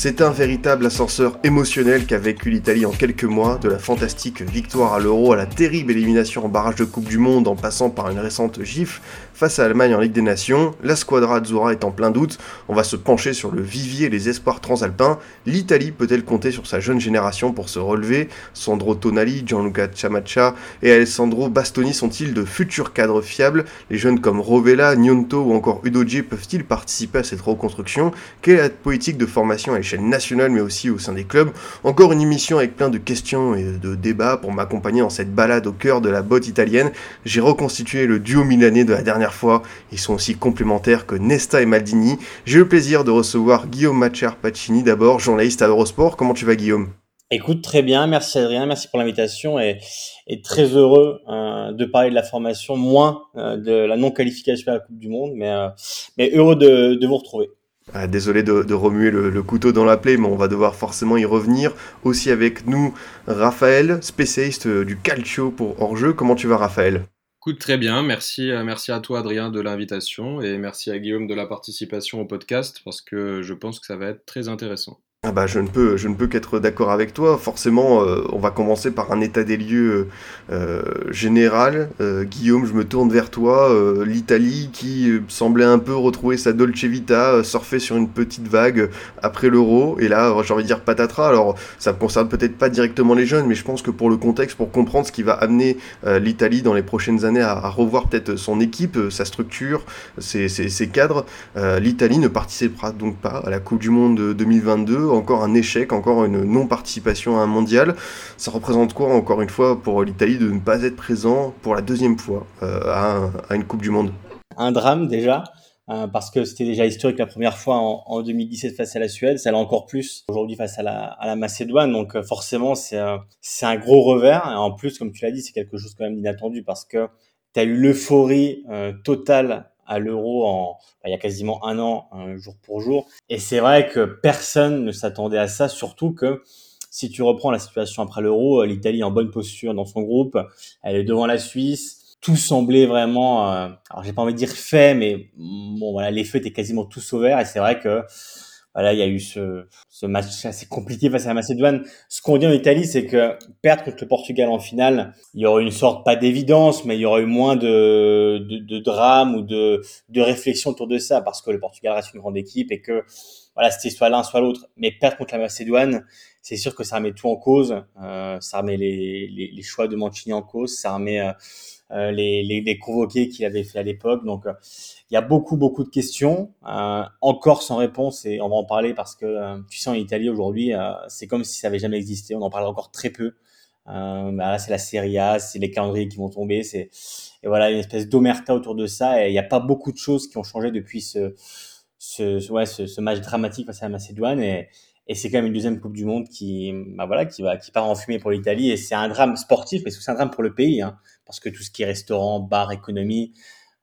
C'est un véritable ascenseur émotionnel qu'a vécu l'Italie en quelques mois, de la fantastique victoire à l'Euro à la terrible élimination en barrage de Coupe du Monde en passant par une récente gifle face à l'Allemagne en Ligue des Nations. La squadra Azzurra est en plein doute, on va se pencher sur le vivier et les espoirs transalpins. L'Italie peut-elle compter sur sa jeune génération pour se relever? Sandro Tonali, Gianluca Ciamaccia et Alessandro Bastoni sont-ils de futurs cadres fiables? Les jeunes comme Rovella, Gnonto ou encore Udoji peuvent-ils participer à cette reconstruction? Quelle est la politique de formation à l'échelle nationale mais aussi au sein des clubs Encore une émission avec plein de questions et de débats pour m'accompagner dans cette balade au cœur de la botte italienne. J'ai reconstitué le duo milanais de la dernière fois. Ils sont aussi complémentaires que Nesta et Maldini. J'ai le plaisir de recevoir Guillaume Macher Pacini d'abord, journaliste à Eurosport. Comment tu vas Guillaume? Écoute, très bien, merci Adrien, merci pour l'invitation et, très heureux euh, de parler de la formation, moins euh, de la non-qualification à la Coupe du Monde, mais, euh, heureux de, vous retrouver. Ah, désolé de, remuer le, couteau dans la plaie, mais on va devoir forcément y revenir. Aussi avec nous, Raphaël, spécialiste du calcio pour hors-jeu. Comment tu vas Raphaël? Écoute, très bien, merci, merci à toi Adrien de l'invitation et merci à Guillaume de la participation au podcast parce que je pense que ça va être très intéressant. Ah bah je ne peux, je ne peux qu'être d'accord avec toi. Forcément, euh, on va commencer par un état des lieux euh, général. Euh, Guillaume, je me tourne vers toi. L'Italie qui semblait un peu retrouver sa Dolce Vita, surfer sur une petite vague après l'Euro. Et là, j'ai envie de dire patatras. Alors, ça ne concerne peut-être pas directement les jeunes, mais je pense que pour le contexte, pour comprendre ce qui va amener l'Italie dans les prochaines années à, revoir peut-être son équipe, sa structure, ses, ses, ses cadres, l'Italie ne participera donc pas à la Coupe du Monde 2022 encore un échec, encore une non-participation à un mondial. Ça représente quoi, encore une fois, pour l'Italie de ne pas être présent pour la deuxième fois euh, à, un, à, une Coupe du Monde? Un drame déjà, euh, parce que c'était déjà historique la première fois en, en, 2017 face à la Suède, ça l'est encore plus aujourd'hui face à la, Macédoine, donc euh, forcément c'est un gros revers, et en plus, comme tu l'as dit, c'est quelque chose quand même d'inattendu, parce que tu as eu l'euphorie totale à l'euro en il y a quasiment un an, un jour pour jour. Et c'est vrai que personne ne s'attendait à ça, surtout que si tu reprends la situation après l'euro, l'Italie est en bonne posture dans son groupe, elle est devant la Suisse. Tout semblait vraiment, euh, alors j'ai pas envie de dire fait, mais bon voilà, les feux étaient quasiment tous au vert. Et c'est vrai que voilà, il y a eu ce, ce match assez compliqué face à la Macédoine. Ce qu'on dit en Italie, c'est que perdre contre le Portugal en finale, il y aurait une sorte, pas d'évidence, mais il y aurait eu moins de, de, de drame ou de, de réflexion autour de ça, parce que le Portugal reste une grande équipe et que voilà, c'était soit l'un, soit l'autre. Mais perdre contre la Macédoine, c'est sûr que ça remet tout en cause. Euh, ça remet les, les, les, choix de Mancini en cause, ça remet euh, les, les, les, convoqués qu'il avait fait à l'époque. Donc, euh, il y a beaucoup, beaucoup de questions, euh, encore sans réponse, et on va en parler parce que, euh, tu sais, en Italie aujourd'hui, euh, c'est comme si ça avait jamais existé. On en parle encore très peu. bah là, c'est la Serie A, c'est les calendriers qui vont tomber, c'est et voilà une espèce d'omerta autour de ça. Et il n'y a pas beaucoup de choses qui ont changé depuis ce, ce, ouais, ce, ce match dramatique face à la Macédoine. Et, et c'est quand même une deuxième Coupe du Monde qui, bah voilà, qui va, qui part en fumée pour l'Italie. Et c'est un drame sportif, mais c'est un drame pour le pays, hein, parce que tout ce qui est restaurant, bar, économie,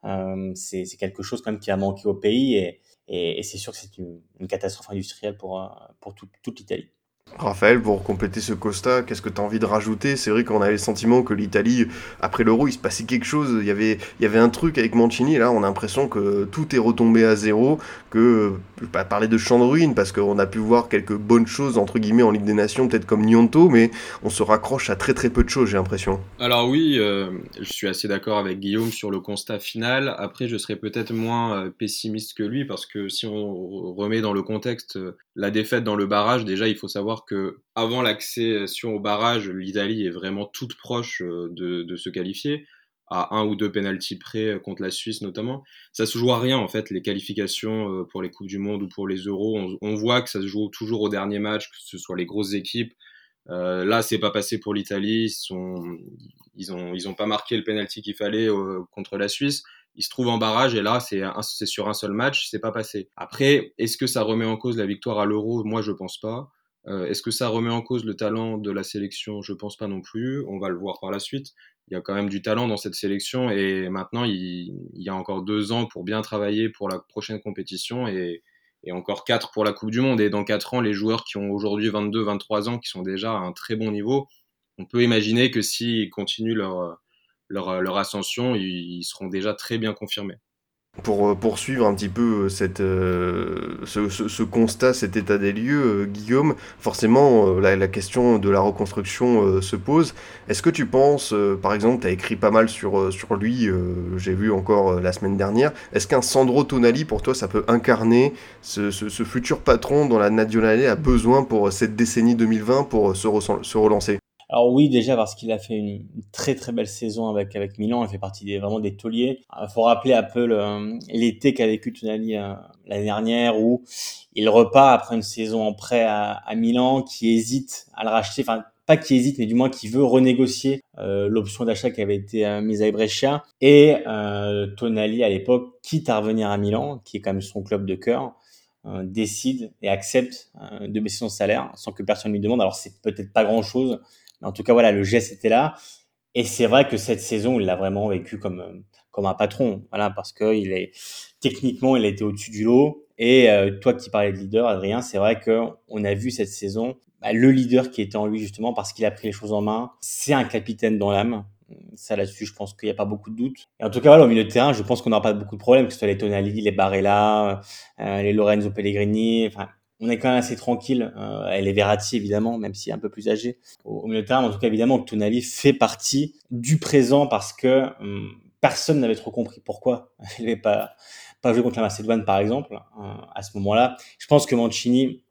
euh, c'est quelque chose quand même qui a manqué au pays. Et, c'est sûr que c'est une, catastrophe industrielle pour, pour tout, toute l'Italie. Raphaël, pour compléter ce constat, qu'est-ce que tu as envie de rajouter? C'est vrai qu'on avait le sentiment que l'Italie, après l'euro, il se passait quelque chose, il y avait, il y avait un truc avec Mancini, là on a l'impression que tout est retombé à zéro, que, je vais pas parler de champ de ruine, parce qu'on a pu voir quelques bonnes choses, entre guillemets, en Ligue des Nations, peut-être comme Gnonto, mais on se raccroche à très très peu de choses, j'ai l'impression. Alors oui, euh, je suis assez d'accord avec Guillaume sur le constat final, après je serais peut-être moins pessimiste que lui, parce que si on remet dans le contexte la défaite dans le barrage, déjà il faut savoir que avant l'accession au barrage, l'Italie est vraiment toute proche de, de, se qualifier à un ou deux pénalties près contre la Suisse notamment. Ça se joue à rien en fait les qualifications pour les coupes du monde ou pour les Euros. On, voit que ça se joue toujours au dernier match, que ce soit les grosses équipes. Euh, là, c'est pas passé pour l'Italie. Ils, sont, ils ont, ils ont pas marqué le penalty qu'il fallait euh, contre la Suisse. Il se trouve en barrage et là c'est c'est sur un seul match, c'est pas passé. Après, est-ce que ça remet en cause la victoire à l'Euro? Moi, je pense pas. Euh, est-ce que ça remet en cause le talent de la sélection? Je pense pas non plus. On va le voir par la suite. Il y a quand même du talent dans cette sélection et maintenant il, il y a encore deux ans pour bien travailler pour la prochaine compétition et, et encore quatre pour la Coupe du Monde. Et dans quatre ans, les joueurs qui ont aujourd'hui 22, 23 ans, qui sont déjà à un très bon niveau, on peut imaginer que s'ils continuent leur, leur, leur ascension, ils seront déjà très bien confirmés. Pour euh, poursuivre un petit peu euh, cette, euh, ce, constat, cet état des lieux, Guillaume, forcément la, question de la reconstruction se pose. Est-ce que tu penses, par exemple, tu as écrit pas mal sur, lui, j'ai vu encore la semaine dernière, est-ce qu'un Sandro Tonali, pour toi, ça peut incarner ce, futur patron dont la Nazionale a besoin pour cette décennie 2020 pour se relancer? Alors oui, déjà parce qu'il a fait une, très très belle saison avec avec Milan, il fait partie des vraiment des tauliers. Il faut rappeler un peu l'été qu'a vécu Tonali euh, l'année dernière où il repart après une saison en prêt à, Milan, qui hésite à le racheter, enfin pas qui hésite, mais du moins qui veut renégocier euh, l'option d'achat qui avait été euh, mise à Brescia. Et euh, Tonali à l'époque quitte à revenir à Milan, qui est quand même son club de cœur décide et accepte de baisser son salaire sans que personne lui demande. Alors c'est peut-être pas grand-chose, en tout cas, voilà, le geste était là. Et c'est vrai que cette saison, il l'a vraiment vécu comme comme un patron, voilà, parce que il est techniquement, il a été au-dessus du lot. Et euh, toi qui parlais de leader, Adrien, c'est vrai que on a vu cette saison bah, le leader qui était en lui justement parce qu'il a pris les choses en main. C'est un capitaine dans l'âme. Ça là-dessus, je pense qu'il n'y a pas beaucoup de doutes. Et en tout cas, voilà, au milieu de terrain, je pense qu'on n'aura pas beaucoup de problèmes, que ce soit les Tonali, les Barella, euh, les Lorenzo Pellegrini. Enfin, on est quand même assez tranquille. Euh, elle est Verratti évidemment, même si un peu plus âgé au, milieu de terrain. En tout cas, évidemment, que Tonali fait partie du présent parce que hum, personne n'avait trop compris pourquoi il n'avait pas pas joué contre la Macédoine, par exemple, euh, à ce moment-là. Je pense que Mancini,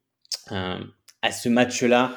euh, à ce match-là,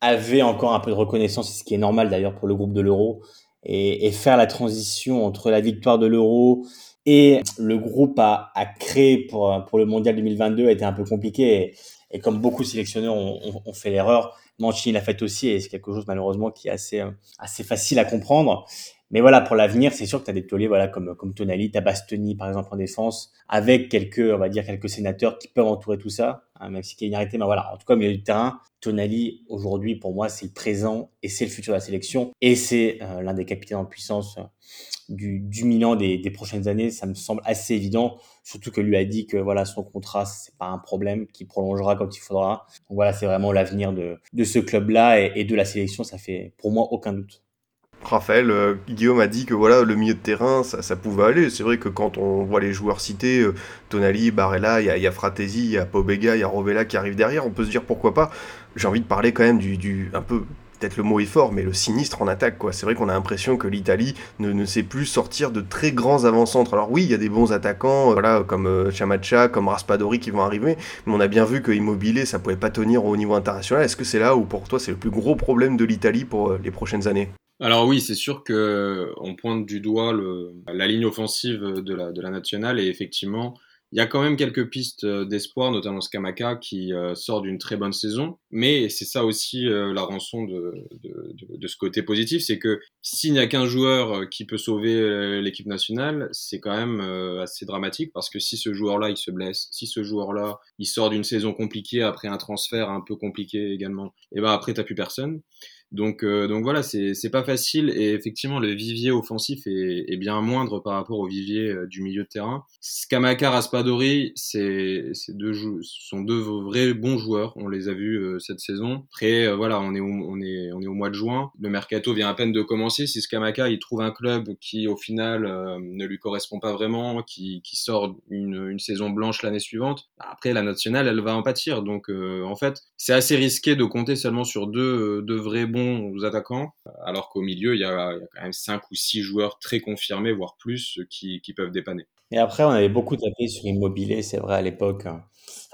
avait encore un peu de reconnaissance, ce qui est normal d'ailleurs pour le groupe de l'Euro, et, faire la transition entre la victoire de l'Euro et le groupe a, a créé pour, le mondial 2022 a été un peu compliqué. Et, comme beaucoup de sélectionneurs ont, fait l'erreur, Mancini l'a fait aussi et c'est quelque chose malheureusement qui est assez, assez facile à comprendre. Mais voilà, pour l'avenir, c'est sûr que tu as des tauliers voilà, comme, comme Tonali, tu as Bastoni par exemple en défense, avec quelques, on va dire, quelques sénateurs qui peuvent entourer tout ça, hein, même si arrêté. Mais voilà, en tout cas, au milieu du terrain, Tonali, aujourd'hui, pour moi, c'est le présent et c'est le futur de la sélection. Et c'est euh, l'un des capitaines en puissance du, du Milan des, des, prochaines années, ça me semble assez évident. Surtout que lui a dit que voilà son contrat c'est pas un problème, qu'il prolongera quand il faudra. Donc voilà, c'est vraiment l'avenir de, de ce club-là et, de la sélection. Ça fait pour moi aucun doute. Raphaël, euh, Guillaume a dit que voilà le milieu de terrain ça, pouvait aller. C'est vrai que quand on voit les joueurs cités, euh, Tonali, Barella, il y, a Fratesi, il y a Pobega, il y a Rovella qui arrive derrière, on peut se dire pourquoi pas. J'ai envie de parler quand même du, un peu peut-être le mot est fort, mais le sinistre en attaque. quoi. C'est vrai qu'on a l'impression que l'Italie ne, sait plus sortir de très grands avant-centres. Alors oui, il y a des bons attaquants, euh, voilà, comme euh, Chamacha, comme Raspadori qui vont arriver, mais on a bien vu que Immobilier, ça pouvait pas tenir au niveau international. Est-ce que c'est là où pour toi c'est le plus gros problème de l'Italie pour les prochaines années? Alors oui, c'est sûr que on pointe du doigt le, la ligne offensive de la, de la nationale et effectivement, il y a quand même quelques pistes euh, d'espoir, notamment Skamaka qui euh, sort d'une très bonne saison. Mais c'est ça aussi euh, la rançon de, de, de, ce côté positif, c'est que s'il n'y a qu'un joueur qui peut sauver l'équipe nationale, c'est quand même assez dramatique parce que si ce joueur-là il se blesse, si ce joueur-là il sort d'une saison compliquée après un transfert un peu compliqué également, et ben après t'as plus personne. Donc, euh, donc voilà, c'est pas facile et effectivement le vivier offensif est, est bien moindre par rapport au vivier euh, du milieu de terrain. Skamaka, Raspadori, c'est deux sont deux vrais bons joueurs. On les a vus euh, cette saison. Après, euh, voilà, on est, au, on est on est au mois de juin. Le mercato vient à peine de commencer. Si Skamaka il trouve un club qui au final ne lui correspond pas vraiment, qui, qui sort une, une saison blanche l'année suivante, bah, après la nationale elle va en pâtir. Donc en fait, c'est assez risqué de compter seulement sur deux deux vrais bons bons attaquants, alors qu'au milieu, il y, a, quand même 5 ou 6 joueurs très confirmés, voire plus, qui, peuvent dépanner. Et après, on avait beaucoup tapé sur Immobilier, c'est vrai, à l'époque. Hein.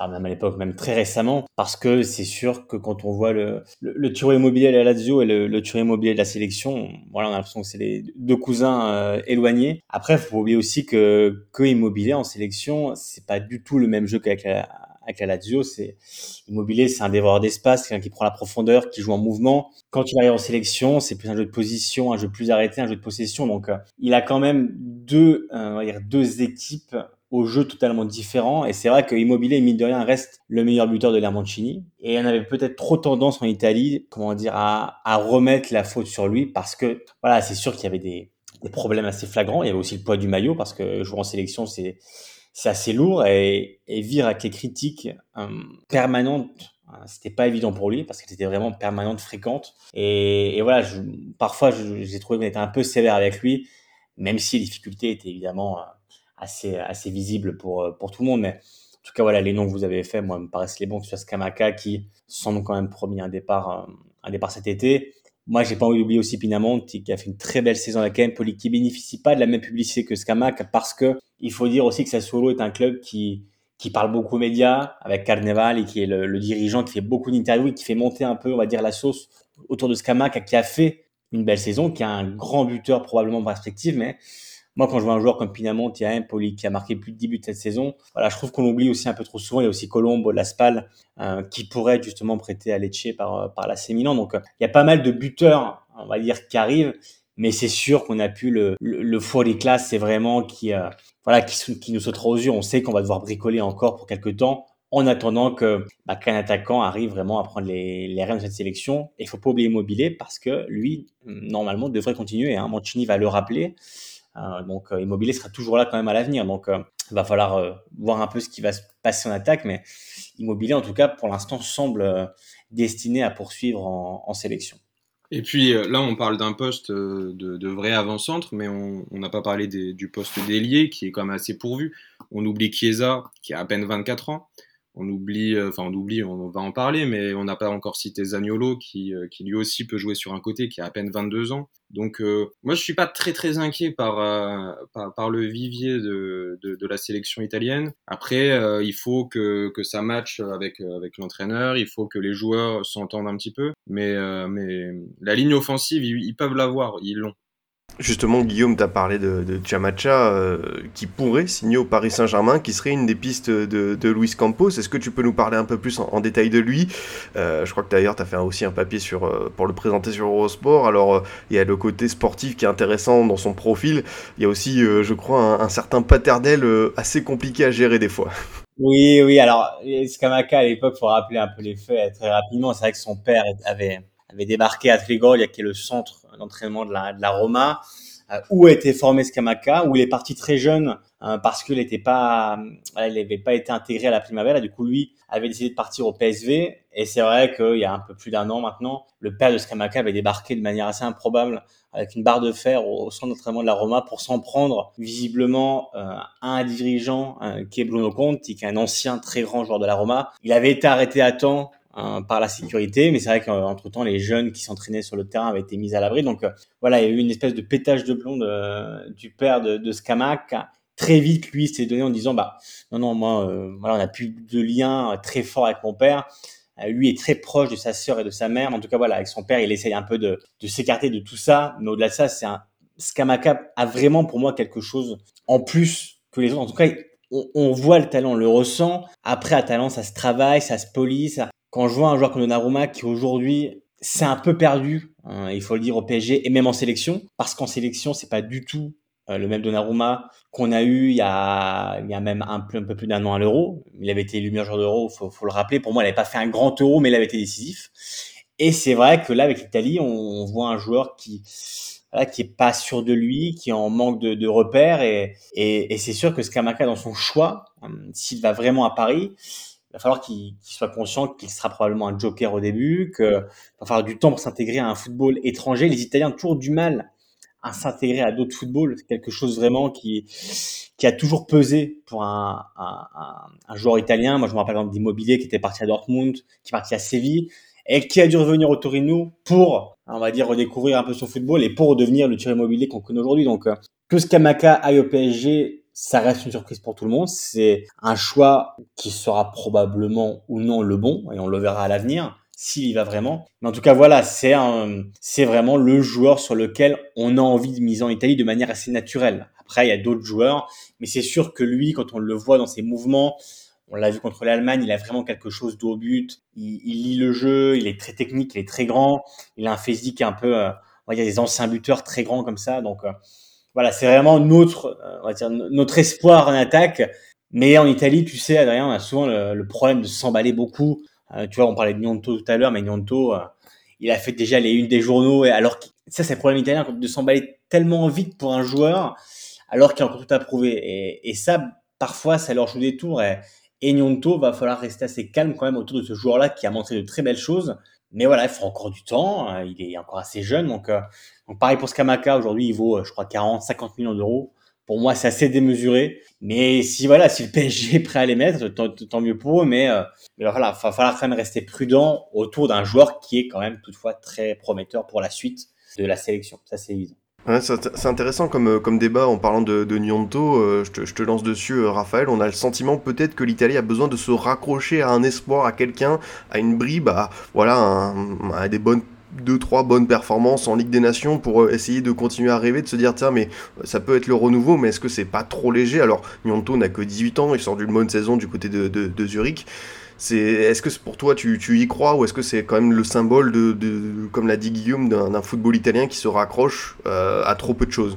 Même à l'époque, même très récemment, parce que c'est sûr que quand on voit le, le, le immobilier de la Lazio et le, le immobilier de la sélection, voilà, on a l'impression que c'est les deux cousins euh, éloignés. Après, il faut oublier aussi que, que Immobilier en sélection, c'est pas du tout le même jeu qu'avec la, avec la Lazio. C'est Immobilier, c'est un dévoreur d'espace, quelqu'un qui prend la profondeur, qui joue en mouvement. Quand il arrive en sélection, c'est plus un jeu de position, un jeu plus arrêté, un jeu de possession. Donc, euh, il a quand même deux, euh, on va dire deux équipes au jeu totalement différents. Et c'est vrai que Immobilier, mine de rien, reste le meilleur buteur de l'Armancini. Et on avait peut-être trop tendance en Italie, comment dire, à, à remettre la faute sur lui parce que, voilà, c'est sûr qu'il y avait des, des problèmes assez flagrants. Il y avait aussi le poids du maillot parce que jouer en sélection, c'est c'est assez lourd et, et vivre avec les critiques euh, permanentes euh, c'était pas évident pour lui parce que c'était vraiment permanente, fréquente. Et, voilà, parfois, j'ai trouvé qu'on était un peu sévère avec lui, même si les difficultés étaient évidemment euh, assez, assez visibles pour, pour tout le monde. Mais en tout cas, voilà, les noms que vous avez faits, moi, me paraissent les bons, que ce soit Skamaka qui semble quand même promis un départ, un départ cet été. Moi, j'ai pas envie d'oublier aussi Pinamonti qui a fait une très belle saison avec Empoli, qui bénéficie pas de la même publicité que Scamac parce que il faut dire aussi que Sassuolo est un club qui qui parle beaucoup aux médias avec Carneval et qui est le, dirigeant qui fait beaucoup d'interviews et qui fait monter un peu, on va dire, la sauce autour de Scamac qui a fait une belle saison, qui a un grand buteur probablement en perspective, mais moi, quand je vois un joueur comme Pinamont, il y a Empoli qui a marqué plus de 10 buts cette saison. Voilà, je trouve qu'on l'oublie aussi un peu trop souvent. Il y a aussi Colombo, Laspal, euh, qui pourrait justement prêter à Lecce par, euh, par la Milan. Donc, euh, il y a pas mal de buteurs, on va dire, qui arrivent. Mais c'est sûr qu'on a pu le, le, le des classes, c'est vraiment qui, voilà, qui, nous sautera aux yeux. On sait qu'on va devoir bricoler encore pour quelques temps en attendant que bah, qu'un attaquant arrive vraiment à prendre les, les rênes de cette sélection. Et il faut pas oublier Immobilier parce que lui, normalement, devrait continuer. Hein. Mancini va le rappeler. Euh, donc euh, Immobilier sera toujours là quand même à l'avenir. Donc euh, il va falloir voir un peu ce qui va se passer en attaque, mais Immobilier en tout cas pour l'instant semble destiné à poursuivre en, sélection. Et puis là, on parle d'un poste de, vrai avant-centre, mais on n'a pas parlé du poste d'ailier qui est quand même assez pourvu. On oublie Chiesa qui a à peine 24 ans on oublie, euh, enfin on oublie, on va en parler, mais on n'a pas encore cité Zaniolo qui, euh, qui lui aussi peut jouer sur un côté, qui a à peine 22 ans. Donc euh, moi je suis pas très très inquiet par, par, par, le vivier de, de, de, la sélection italienne. Après il faut que, que ça matche avec, avec l'entraîneur, il faut que les joueurs s'entendent un petit peu, mais, mais la ligne offensive ils peuvent l'avoir, ils l'ont. Justement, Guillaume t'a parlé de, de Chamacha euh, qui pourrait signer au Paris Saint-Germain, qui serait une des pistes de, de Luis Campos. Est-ce que tu peux nous parler un peu plus en, détail de lui? Euh, Je crois que d'ailleurs tu as fait aussi un papier sur, euh, pour le présenter sur Eurosport. Alors il y a le côté sportif qui est intéressant dans son profil. Il y a aussi, je crois, un, certain paternel assez compliqué à gérer des fois. Oui, oui. Alors Scamaca à l'époque, faut rappeler un peu les faits très rapidement. C'est vrai que son père avait avait débarqué à Trigoria, qui est le centre d'entraînement de la, de la Roma, euh, où a été formé Scamaca, où il est parti très jeune euh, parce qu'il n'était pas, n'avait pas été intégré à la Primavera. Du coup, lui avait décidé de partir au PSV. Et c'est vrai qu'il y a un peu plus d'un an maintenant, le père de Scamaca avait débarqué de manière assez improbable avec une barre de fer au, centre d'entraînement de la Roma pour s'en prendre visiblement euh, à un dirigeant qui est Bruno Conti, qui est un ancien très grand joueur de la Roma. Il avait été arrêté à temps Hein, par la sécurité. Mais c'est vrai qu'entre temps, les jeunes qui s'entraînaient sur le terrain avaient été mis à l'abri. Donc euh, voilà, il y a eu une espèce de pétage de plomb du père de, de Scamac. Très vite, lui s'est donné en disant bah non non moi euh, voilà on n'a plus de lien très fort avec mon père. Euh, lui est très proche de sa sœur et de sa mère. En tout cas voilà, avec son père, il essaye un peu de, s'écarter de tout ça. Mais au-delà de ça, c'est un a vraiment pour moi quelque chose en plus que les autres. En tout cas, on, on, voit le talent, on le ressent. Après, à talent, ça se travaille, ça se polie, ça, quand je vois un joueur comme Donnarumma qui aujourd'hui c'est un peu perdu, hein, il faut le dire au PSG et même en sélection, parce qu'en sélection c'est pas du tout euh, le même Donnarumma qu'on a eu il y a, il y a même un peu, plus d'un an à l'Euro. Il avait été élu meilleur joueur d'Euro, faut, faut le rappeler. Pour moi, il n'avait pas fait un grand Euro, mais il avait été décisif. Et c'est vrai que là, avec l'Italie, on, voit un joueur qui voilà, qui est pas sûr de lui, qui en manque de, de repères, et, et, c'est sûr que Scamaca dans son choix, hum, s'il va vraiment à Paris, il va falloir qu'il soit conscient qu'il sera probablement un joker au début, qu'il va falloir du temps pour s'intégrer à un football étranger. Les Italiens ont toujours du mal à s'intégrer à d'autres footballs. C'est quelque chose vraiment qui, qui a toujours pesé pour un, un, un, joueur italien. Moi, je me rappelle d'Immobilier qui était parti à Dortmund, qui est parti à Séville et qui a dû revenir au Torino pour, on va dire, redécouvrir un peu son football et pour redevenir le tir immobilier qu'on connaît aujourd'hui. Donc, euh, que Scamaca aille au PSG, ça reste une surprise pour tout le monde. C'est un choix qui sera probablement ou non le bon, et on le verra à l'avenir s'il y va vraiment. Mais en tout cas, voilà, c'est c'est vraiment le joueur sur lequel on a envie de miser en Italie de manière assez naturelle. Après, il y a d'autres joueurs, mais c'est sûr que lui, quand on le voit dans ses mouvements, On l'a vu contre l'Allemagne, il a vraiment quelque chose d'au but. Il, il, lit le jeu, il est très technique, il est très grand. Il a un physique un peu, on va dire des anciens buteurs très grands comme ça. Donc euh, voilà, c'est vraiment notre, euh, on va dire notre espoir en attaque. Mais en Italie, tu sais, Adrien, on a souvent le, le problème de s'emballer beaucoup. tu vois, on parlait de Gnonto tout à l'heure, mais Gnonto, il a fait déjà les unes des journaux. Et alors, ça, c'est le problème italien de s'emballer tellement vite pour un joueur, alors qu'il a encore tout à prouver. Et, et ça, parfois, ça leur joue des tours. Et, et Gnonto va falloir rester assez calme quand même autour de ce joueur-là qui a montré de très belles choses. Mais voilà, il faut encore du temps. Hein, il est encore assez jeune. Donc, euh, pareil pour Skamaka. Aujourd'hui, il vaut, euh, je crois, 40, 50 millions d'euros. Pour moi, c'est assez démesuré. Mais si voilà, si le PSG est prêt à les mettre, tant, mieux pour eux. Mais, euh, voilà, il va falloir quand même rester prudent autour d'un joueur qui est quand même toutefois très prometteur pour la suite de la sélection. Ça, c'est évident. C'est intéressant comme, euh, comme débat en parlant de, de Nyonto. Euh, je, te, lance dessus, Raphaël. On a le sentiment peut-être que l'Italie a besoin de se raccrocher à un espoir, à quelqu'un, à une bribe, à, voilà, à des bonnes deux trois bonnes performances en Ligue des Nations pour essayer de continuer à rêver de se dire tiens mais ça peut être le renouveau mais est-ce que c'est pas trop léger? Alors Nyonto n'a que 18 ans il sort d'une bonne saison du côté de, Zurich. Est-ce que pour toi tu, y crois ou est-ce que c'est quand même le symbole de, comme l'a dit Guillaume, d'un, football italien qui se raccroche euh, à trop peu de choses?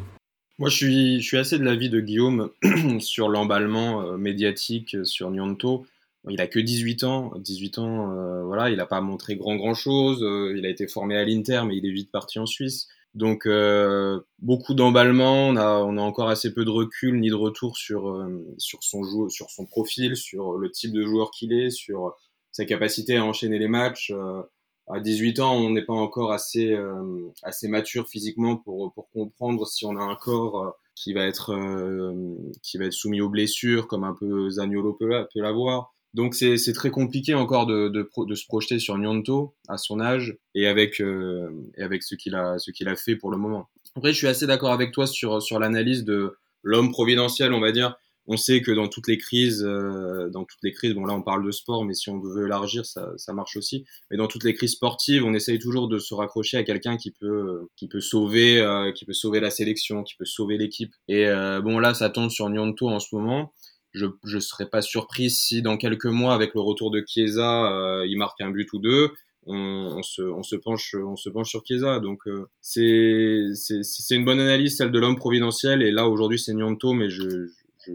Moi je suis, je suis assez de l'avis de Guillaume sur l'emballement euh, médiatique sur Nianto. Il a que 18 ans, 18 ans, euh, voilà, il n'a pas montré grand grand chose. il a été formé à l'Inter, mais il est vite parti en Suisse. Donc euh, beaucoup d'emballement, on a, on a encore assez peu de recul ni de retour sur, euh, sur, son jou sur son profil, sur le type de joueur qu'il est, sur sa capacité à enchaîner les matchs. Euh, à 18 ans, on n'est pas encore assez, euh, assez mature physiquement pour, pour comprendre si on a un corps qui va être, qui va être soumis aux blessures, comme un peu Zaniolo peut, peut l'avoir. Donc c'est très compliqué encore de, de, de, se projeter sur Nyonto à son âge et avec, euh, et avec ce qu'il a, a fait pour le moment. Après, je suis assez d'accord avec toi sur, sur l'analyse de l'homme providentiel, on va dire. On sait que dans toutes les crises, euh, dans toutes les crises, bon là on parle de sport, mais si on veut élargir, ça, ça marche aussi. Mais dans toutes les crises sportives, on essaye toujours de se raccrocher à quelqu'un qui peut, qui peut sauver, euh, qui peut sauver la sélection, qui peut sauver l'équipe. Et euh, bon là, ça tombe sur Nyonto en ce moment je ne serais pas surpris si dans quelques mois, avec le retour de Chiesa, euh, il marque un but ou deux. On, se, on, penche, on se penche sur Chiesa. Donc euh, c'est une bonne analyse, celle de l'homme providentiel. Et là, aujourd'hui, c'est Nianto, mais je,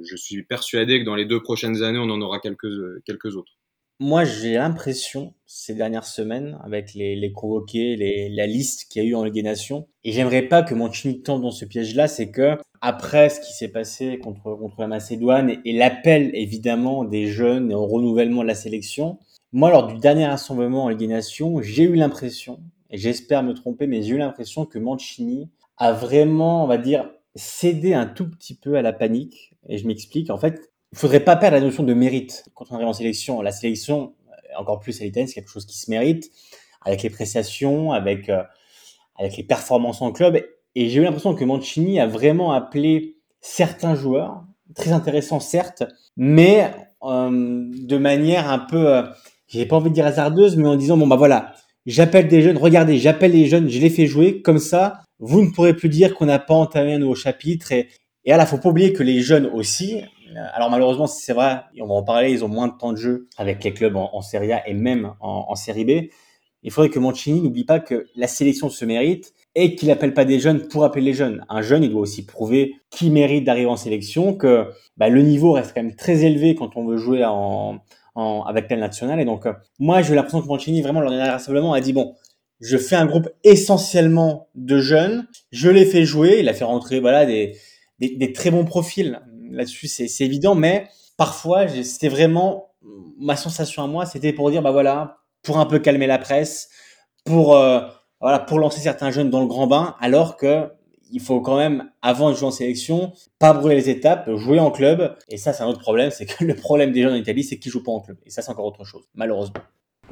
je, suis persuadé que dans les deux prochaines années, on en aura quelques autres. Moi, j'ai l'impression, ces dernières semaines, avec les, les convoqués, les, la liste qu'il y a eu en Ligue des Nations, et j'aimerais pas que Mancini tombe dans ce piège-là, c'est que après ce qui s'est passé contre, contre la Macédoine et, l'appel évidemment des jeunes et au renouvellement de la sélection, moi lors du dernier rassemblement en Ligue des Nations, j'ai eu l'impression, et j'espère me tromper, mais j'ai eu l'impression que Mancini a vraiment, on va dire, cédé un tout petit peu à la panique. Et je m'explique, en fait, il faudrait pas perdre la notion de mérite quand on arrive en sélection. La sélection, encore plus à l'Italie, c'est quelque chose qui se mérite, avec les prestations, avec, euh, avec les performances en club. Et j'ai eu l'impression que Mancini a vraiment appelé certains joueurs, très intéressants certes, mais euh, de manière un peu, euh, j'ai pas envie de dire hasardeuse, mais en disant bon bah voilà, j'appelle des jeunes, regardez, j'appelle les jeunes, je les fais jouer, comme ça, vous ne pourrez plus dire qu'on n'a pas entamé un nouveau chapitre. Et, et faut pas oublier que les jeunes aussi, euh, alors malheureusement, c'est vrai, on va en parler, ils ont moins de temps de jeu avec les clubs en, en Serie A et même en, en Série B. Il faudrait que Mancini n'oublie pas que la sélection se mérite et qu'il appelle pas des jeunes pour appeler les jeunes. Un jeune, il doit aussi prouver qu'il mérite d'arriver en sélection, que bah, le niveau reste quand même très élevé quand on veut jouer en, avec tel national. Et donc, euh, moi, j'ai l'impression que Mancini, vraiment, lors d'un rassemblement, a dit, bon, je fais un groupe essentiellement de jeunes, je les fais jouer, il a fait rentrer voilà des très bons profils. Là-dessus, c'est évident, mais parfois, c'était vraiment ma sensation à moi, c'était pour dire, bah voilà, pour un peu calmer la presse, pour euh, voilà, pour lancer certains jeunes dans le grand bain, alors que il faut quand même, avant de jouer en sélection, pas brûler les étapes, jouer en club. Et ça, c'est un autre problème, c'est que le problème des jeunes en Italie, c'est qu'ils jouent pas en club. Et ça, c'est encore autre chose, malheureusement.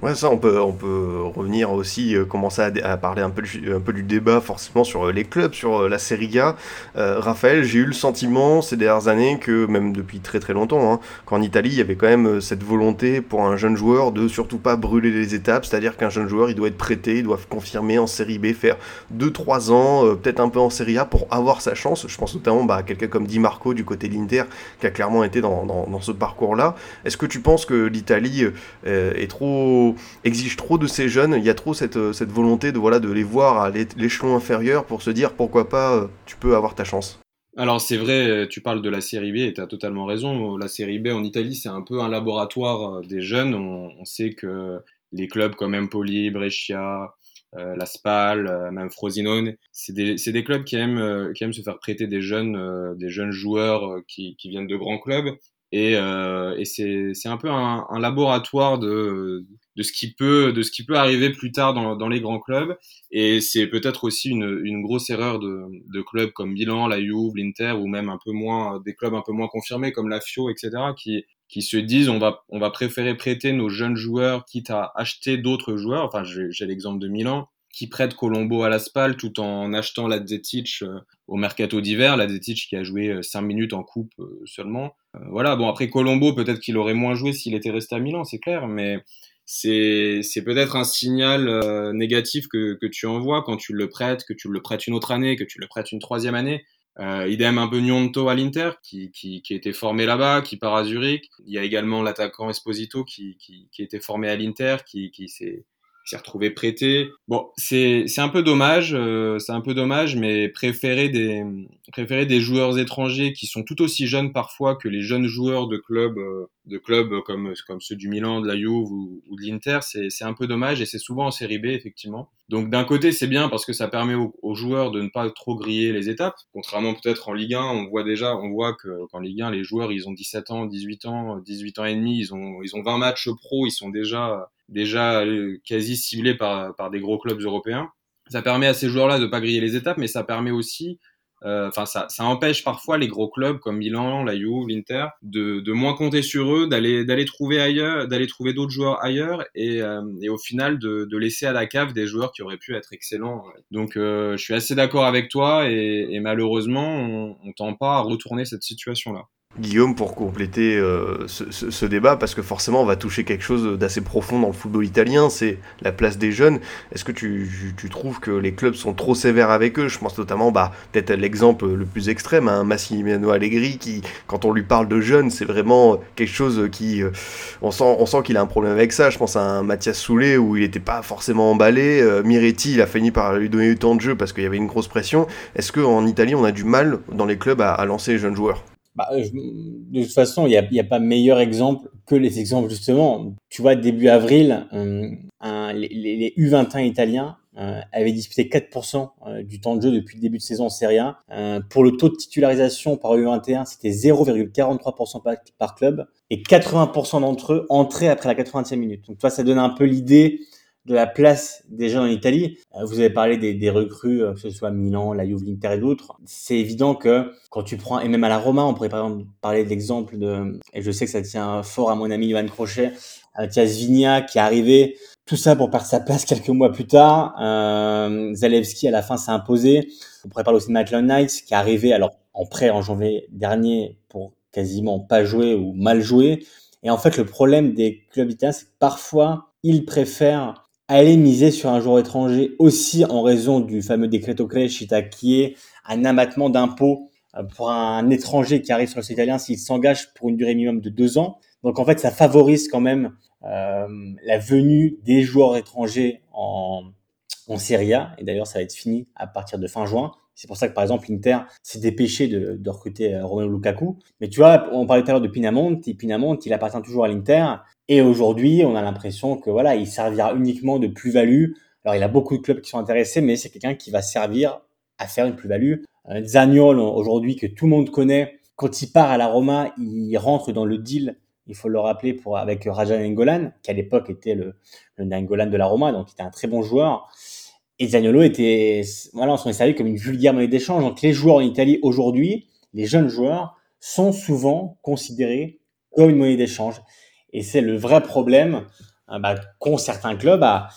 Ouais, ça, on peut, on peut revenir aussi, euh, commencer à, parler un peu, du, un peu du débat forcément sur euh, les clubs, sur euh, la Serie A. Raphaël, j'ai eu le sentiment ces dernières années que, même depuis très très longtemps, hein, qu'en Italie, il y avait quand même cette volonté pour un jeune joueur de surtout pas brûler les étapes, c'est-à-dire qu'un jeune joueur, il doit être prêté, il doit confirmer en Série B, faire 2-3 ans, peut-être un peu en Série A pour avoir sa chance. Je pense notamment bah, à quelqu'un comme Di Marco du côté de l'Inter, qui a clairement été dans, dans, dans ce parcours-là. Est-ce que tu penses que l'Italie est trop exige trop de ces jeunes, il y a trop cette, euh, cette volonté de, voilà, de les voir à l'échelon inférieur pour se dire pourquoi pas euh, tu peux avoir ta chance. Alors c'est vrai, tu parles de la série B et tu as totalement raison. La série B en Italie, c'est un peu un laboratoire des jeunes. On, sait que les clubs comme Empoli, Brescia, euh, la Spal, euh, même Frosinone, c'est des, clubs qui aiment, euh, qui aiment se faire prêter des jeunes, des jeunes joueurs qui viennent de grands clubs. Et, et c'est un peu un, un laboratoire de, de ce qui peut de ce qui peut arriver plus tard dans, dans les grands clubs. Et c'est peut-être aussi une, une grosse erreur de, de clubs comme Milan, la Juve, l'Inter ou même un peu moins des clubs un peu moins confirmés comme la Fio etc qui qui se disent on va on va préférer prêter nos jeunes joueurs quitte à acheter d'autres joueurs. Enfin j'ai l'exemple de Milan qui prête Colombo à la Spal tout en achetant l'Adzetic euh, au mercato d'hiver, l'Adzetic qui a joué 5 minutes en coupe euh, seulement. Euh, voilà, bon après Colombo peut-être qu'il aurait moins joué s'il était resté à Milan, c'est clair, mais c'est peut-être un signal euh, négatif que, que tu envoies quand tu le prêtes, que tu le prêtes une autre année, que tu le prêtes une troisième année. Euh, idem un peu Nyonto à l'Inter, qui, qui, qui était formé là-bas, qui part à Zurich. Il y a également l'attaquant Esposito qui, qui, qui était formé à l'Inter, qui, qui s'est s'est retrouvé prêté. Bon, c'est un peu dommage, euh, c'est un peu dommage, mais préférer des préférer des joueurs étrangers qui sont tout aussi jeunes parfois que les jeunes joueurs de clubs euh, de clubs comme comme ceux du Milan, de la Juve ou, de l'Inter, c'est c'est un peu dommage et c'est souvent en série B effectivement. Donc d'un côté c'est bien parce que ça permet aux, aux, joueurs de ne pas trop griller les étapes, contrairement peut-être en Ligue 1, on voit déjà, on voit que qu'en Ligue 1 les joueurs ils ont 17 ans, 18 ans, 18 ans et demi, ils ont ils ont 20 matchs pro, ils sont déjà déjà euh, quasi ciblés par, par des gros clubs européens. Ça permet à ces joueurs-là de pas griller les étapes, mais ça permet aussi, euh, enfin ça, ça empêche parfois les gros clubs comme Milan, la Juve, l'Inter, de, de moins compter sur eux, d'aller d'aller trouver ailleurs, d'aller trouver d'autres joueurs ailleurs, et, euh, et au final de, de laisser à la cave des joueurs qui auraient pu être excellents. Donc euh, je suis assez d'accord avec toi, et, et malheureusement on, on tend pas à retourner cette situation-là. Guillaume, pour compléter euh, ce, débat, parce que forcément on va toucher quelque chose d'assez profond dans le football italien, c'est la place des jeunes. Est-ce que tu, trouves que les clubs sont trop sévères avec eux? Je pense notamment, bah, peut-être l'exemple le plus extrême, un hein, Massimiliano Allegri, qui, quand on lui parle de jeunes, c'est vraiment quelque chose qui... Euh, on sent, on sent qu'il a un problème avec ça. Je pense à un Mathias Soulet, où il n'était pas forcément emballé. Euh, Miretti, il a fini par lui donner du temps de jeu parce qu'il y avait une grosse pression. Est-ce qu'en Italie, on a du mal dans les clubs à lancer les jeunes joueurs? Bah, je, de toute façon, il n'y a, a, pas meilleur exemple que les exemples justement. Tu vois, début avril, euh, les, les, U21 italiens euh, avaient disputé 4% euh, du temps de jeu depuis le début de saison en Serie A. Euh, pour le taux de titularisation par U21, c'était 0,43% par, par, club et 80% d'entre eux entraient après la 80e minute. Donc, toi, ça donne un peu l'idée de la place des jeunes en Italie. Euh, vous avez parlé des, des recrues, euh, que ce soit Milan, la Juve, l'Inter et d'autres. C'est évident que quand tu prends, et même à la Roma, on pourrait par exemple parler de l'exemple de, et je sais que ça tient fort à mon ami Ivan Crochet, Mathias Vigna qui est arrivé, tout ça pour perdre sa place quelques mois plus tard. Euh, Zalewski à la fin s'est imposé. On pourrait parler aussi de Maitland Knights qui est arrivé alors en prêt en janvier dernier pour quasiment pas jouer ou mal jouer. Et en fait, le problème des clubs italiens, c'est que parfois, ils préfèrent aller miser sur un joueur étranger aussi en raison du fameux decreto crescita qui est un abattement d'impôts euh, pour un étranger qui arrive sur le sol italien s'il s'engage pour une durée minimum de deux ans. Donc en fait, ça favorise quand même euh, la venue des joueurs étrangers en, en Serie A. Et d'ailleurs, ça va être fini à partir de fin juin. C'est pour ça que par exemple l'Inter s'est dépêché de, recruter euh, Romelu Lukaku. Mais tu vois, on parlait tout à l'heure de Pinamont. Et Pinamont, il appartient toujours à l'Inter. Et aujourd'hui, on a l'impression que voilà, il servira uniquement de plus-value. Alors il a beaucoup de clubs qui sont intéressés, mais c'est quelqu'un qui va servir à faire une plus-value. Euh, Zaniol aujourd'hui que tout le monde connaît, quand il part à la Roma, il rentre dans le deal. Il faut le rappeler pour avec Rajan Engolan, qui à l'époque était le, le Nangolan de la Roma, donc il était un très bon joueur. Et Zaniolo était, voilà, on s'en est servi comme une vulgaire monnaie d'échange. Donc les joueurs en Italie aujourd'hui, les jeunes joueurs, sont souvent considérés comme une monnaie d'échange. Et c'est le vrai problème bah, qu'ont certains clubs à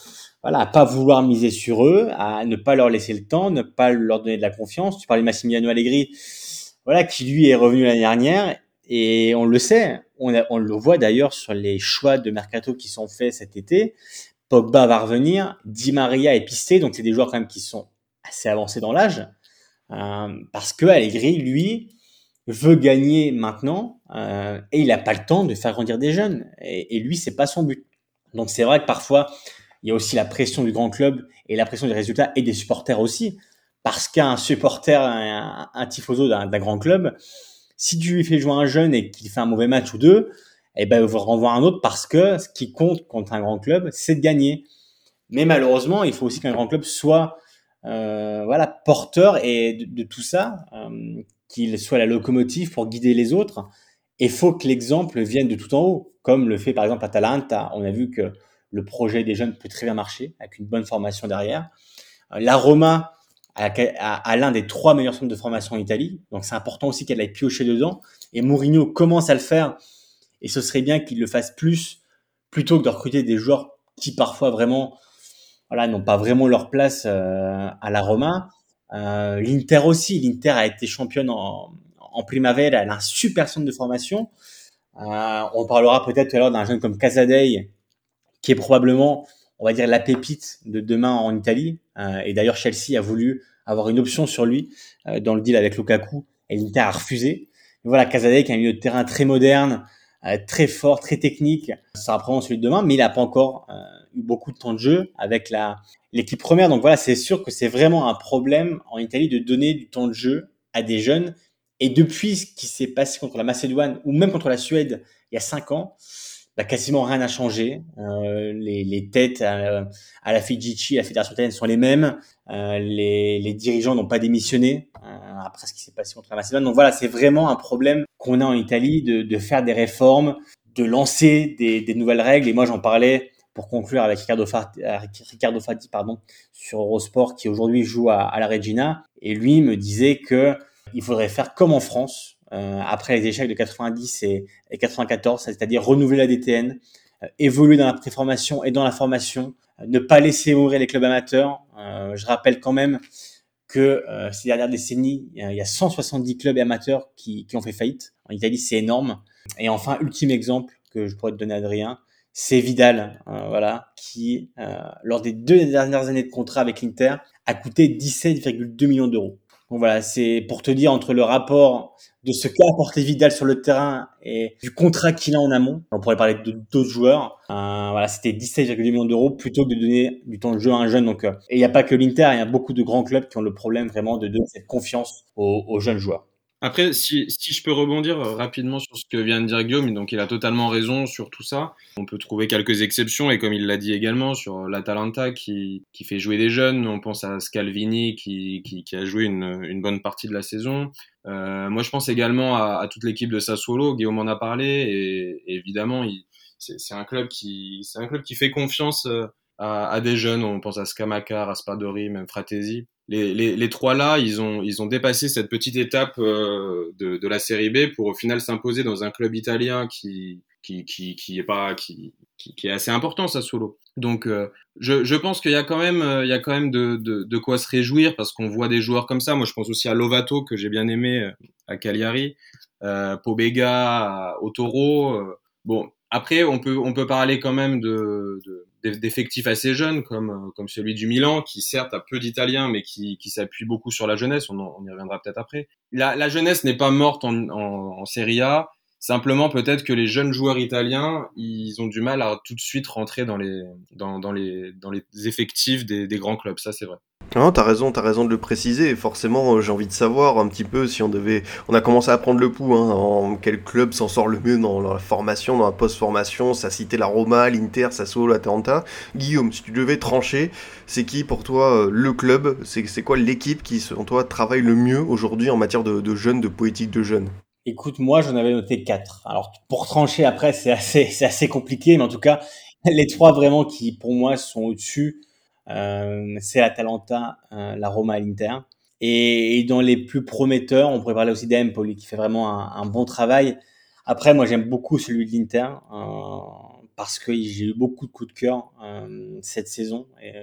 voilà, à pas vouloir miser sur eux, à ne pas leur laisser le temps, ne pas leur donner de la confiance. Tu parlais de Massimiliano Allegri, voilà, qui lui est revenu l'année dernière et on le sait, on le voit d'ailleurs sur les choix de mercato qui sont faits cet été. Pogba va revenir, Di Maria est pisté, donc c'est des joueurs quand même qui sont assez avancés dans l'âge, euh, parce que Allegri, lui, veut gagner maintenant euh, et il n'a pas le temps de faire grandir des jeunes. Et, et lui, c'est pas son but. Donc c'est vrai que parfois il y a aussi la pression du grand club et la pression des résultats et des supporters aussi. Parce qu'un supporter, un, un tifoso d'un grand club, si tu lui fais jouer un jeune et qu'il fait un mauvais match ou deux, eh ben, il va renvoyer un autre parce que ce qui compte contre un grand club, c'est de gagner. Mais malheureusement, il faut aussi qu'un grand club soit euh, voilà porteur et de, tout ça, euh, qu'il soit la locomotive pour guider les autres. Et faut que l'exemple vienne de tout en haut, comme le fait par exemple Atalanta. On a vu que le projet des jeunes peut très bien marcher avec une bonne formation derrière. Euh, la Roma a, l'un des trois meilleurs centres de formation en Italie, donc c'est important aussi qu'elle aille piocher dedans. Et Mourinho commence à le faire, et ce serait bien qu'il le fasse plus, plutôt que de recruter des joueurs qui parfois vraiment, voilà, n'ont pas vraiment leur place euh, à la Roma. Euh, L'Inter aussi, l'Inter a été championne en, en Primavera, elle a un super centre de formation. Euh, on parlera peut-être l'heure d'un jeune comme Casadei, qui est probablement, on va dire, la pépite de demain en Italie. Et d'ailleurs, Chelsea a voulu avoir une option sur lui dans le deal avec Lukaku, et l'Inter a refusé. Voilà, Casadei qui a un milieu de terrain très moderne, très fort, très technique. Ça sera probablement celui de demain, mais il n'a pas encore eu beaucoup de temps de jeu avec la l'équipe première. Donc voilà, c'est sûr que c'est vraiment un problème en Italie de donner du temps de jeu à des jeunes. Et depuis ce qui s'est passé contre la Macédoine ou même contre la Suède il y a cinq ans, bah, quasiment rien n'a changé. Euh, les, les, têtes à, à la FIGC, à la Fédération italienne sont les mêmes. Euh, les, les, dirigeants n'ont pas démissionné euh, après ce qui s'est passé contre la Macédoine. Donc voilà, c'est vraiment un problème qu'on a en Italie de, faire des réformes, de lancer des, nouvelles règles. Et moi, j'en parlais pour conclure avec Ricardo Fati, Ricardo pardon, sur Eurosport, qui aujourd'hui joue à, à la Regina. Et lui me disait que il faudrait faire comme en France, euh, après les échecs de 90 et, 94, c'est-à-dire renouveler la DTN, euh, évoluer dans la préformation et dans la formation, euh, ne pas laisser mourir les clubs amateurs. je rappelle quand même que ces dernières décennies, il y a 170 clubs amateurs qui, qui ont fait faillite. En Italie, c'est énorme. Et enfin, ultime exemple que je pourrais te donner, Adrien, c'est Vidal, voilà, qui, lors des deux dernières années de contrat avec l'Inter, a coûté 17,2 millions d'euros. Donc voilà, c'est pour te dire entre le rapport de ce qu'a apporté Vidal sur le terrain et du contrat qu'il a en amont. On pourrait parler d'autres joueurs. Euh, voilà, c'était 17,2 millions d'euros plutôt que de donner du temps de jeu à un jeune. Donc, euh, et il n'y a pas que l'Inter, il y a beaucoup de grands clubs qui ont le problème vraiment de donner cette confiance aux jeunes joueurs. Après, si, si, je peux rebondir euh, rapidement sur ce que vient de dire Guillaume, donc il a totalement raison sur tout ça. On peut trouver quelques exceptions, et comme il l'a dit également, sur l'Atalanta qui, qui fait jouer des jeunes, on pense à Scalvini qui, qui, qui a joué une, une, bonne partie de la saison. Euh, moi, je pense également à, à toute l'équipe de Sassuolo, Guillaume en a parlé, et, et évidemment, c'est un, club qui, un club qui fait confiance euh, à, à, des jeunes, on pense à Scamaca, Raspadori, même Fratesi les, les, les, trois là, ils ont, ils ont dépassé cette petite étape euh, de, de, la série B pour au final s'imposer dans un club italien qui, qui, qui, qui est pas, qui, qui, est assez important, ça solo. Donc, euh, je, je pense qu'il y a quand même, euh, il y a quand même de, de, de quoi se réjouir parce qu'on voit des joueurs comme ça. Moi, je pense aussi à Lovato que j'ai bien aimé euh, à Cagliari, euh, Pobega au Toro. bon, après, on peut, on peut parler quand même de, de d'effectifs assez jeunes comme comme celui du Milan qui certes a peu d'Italiens mais qui, qui s'appuie beaucoup sur la jeunesse. On, on y reviendra peut-être après. La, la jeunesse n'est pas morte en, en, en Serie A. Simplement peut-être que les jeunes joueurs italiens ils ont du mal à tout de suite rentrer dans les dans, dans les dans les effectifs des, des grands clubs. Ça c'est vrai non, t'as raison, t'as raison de le préciser. Forcément, euh, j'ai envie de savoir un petit peu si on devait. On a commencé à prendre le pouls. Hein, en quel club s'en sort le mieux dans la formation, dans la post-formation Ça citait la Roma, l'Inter, Sassuolo, l'Atalanta. Guillaume, si tu devais trancher, c'est qui pour toi euh, le club? C'est quoi l'équipe qui, selon toi, travaille le mieux aujourd'hui en matière de, jeunes, de politique de jeunes? Écoute, moi, j'en avais noté quatre. Alors, pour trancher après, c'est assez, assez compliqué, mais en tout cas, les trois vraiment qui, pour moi, sont au-dessus c'est l'Atalanta, euh, la Roma et l'Inter. Et, dans les plus prometteurs, on pourrait parler aussi d'Empoli qui fait vraiment un, bon travail. Après, moi j'aime beaucoup celui de l'Inter euh, parce que j'ai eu beaucoup de coups de cœur cette saison. Et,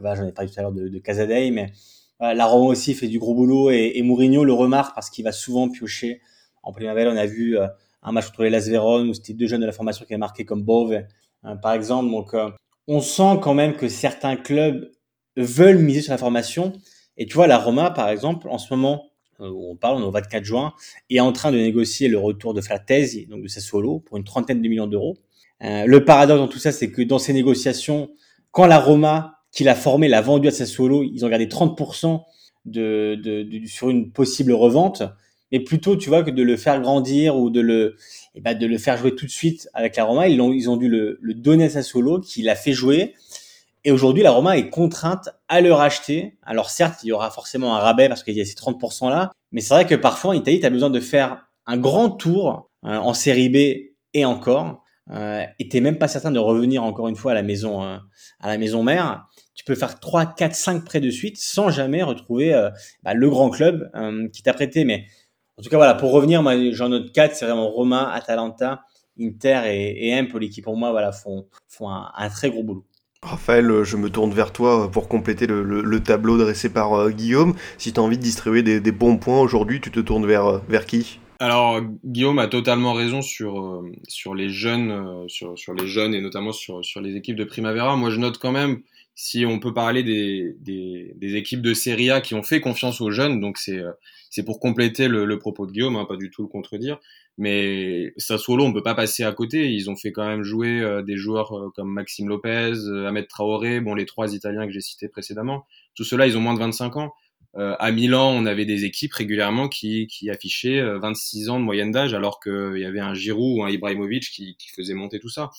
bah, j'en ai parlé tout à l'heure de, de Casadei, mais la Roma aussi fait du gros boulot et, et Mourinho le remarque parce qu'il va souvent piocher. En Primavera, on a vu un match contre les Las Véron où c'était deux jeunes de la formation qui avaient marqué comme Bove, par exemple. Donc, on sent quand même que certains clubs veulent miser sur la formation. Et tu vois, la Roma, par exemple, en ce moment, euh, on parle, on est au 24 juin, est en train de négocier le retour de Fratesi, donc de Sassuolo, pour une trentaine de millions d'euros. Euh, le paradoxe dans tout ça, c'est que dans ces négociations, quand la Roma, qui l'a formé, l'a vendu à Sassuolo, ils ont gardé 30% de, de, de, sur une possible revente. Mais plutôt, tu vois, que de le faire grandir ou de le, eh ben, de le faire jouer tout de suite avec la Roma, ils ont, ils ont dû le, donner à Sassuolo, qui l'a fait jouer. Et aujourd'hui, la Roma est contrainte à le racheter. Alors certes, il y aura forcément un rabais parce qu'il y a ces 30% là, mais c'est vrai que parfois en Italie, tu as besoin de faire un grand tour euh, en série B et encore. Euh, et t'es même pas certain de revenir encore une fois à la maison euh, à la maison mère. Tu peux faire 3, 4, 5 prêts de suite sans jamais retrouver euh, bah, le grand club qui t'a prêté. Mais en tout cas, voilà, pour revenir, moi, j'en note 4, c'est vraiment Roma, Atalanta, Inter et, et Empoli qui pour moi voilà, font, font un, un très gros boulot. Raphaël, euh, je me tourne vers toi euh, pour compléter le, tableau dressé par euh, Guillaume. Si tu as envie de distribuer des, bons points aujourd'hui, tu te tournes vers, vers qui? Alors Guillaume a totalement raison sur sur les jeunes sur, sur les jeunes et notamment sur sur les équipes de Primavera. Moi je note quand même si on peut parler des, des, des équipes de Serie A qui ont fait confiance aux jeunes, donc c'est c'est pour compléter le, le, propos de Guillaume, hein, pas du tout le contredire. Mais Sassuolo, on peut pas passer à côté. Ils ont fait quand même jouer euh, des joueurs euh, comme Maxime Lopez, euh, Ahmed Traoré, bon les trois Italiens que j'ai cités précédemment. Tout cela, ils ont moins de 25 ans. à Milan, on avait des équipes régulièrement qui, qui affichaient 26 ans de moyenne d'âge, alors qu'il y avait un Giroud ou un Ibrahimovic qui, qui faisait monter tout ça.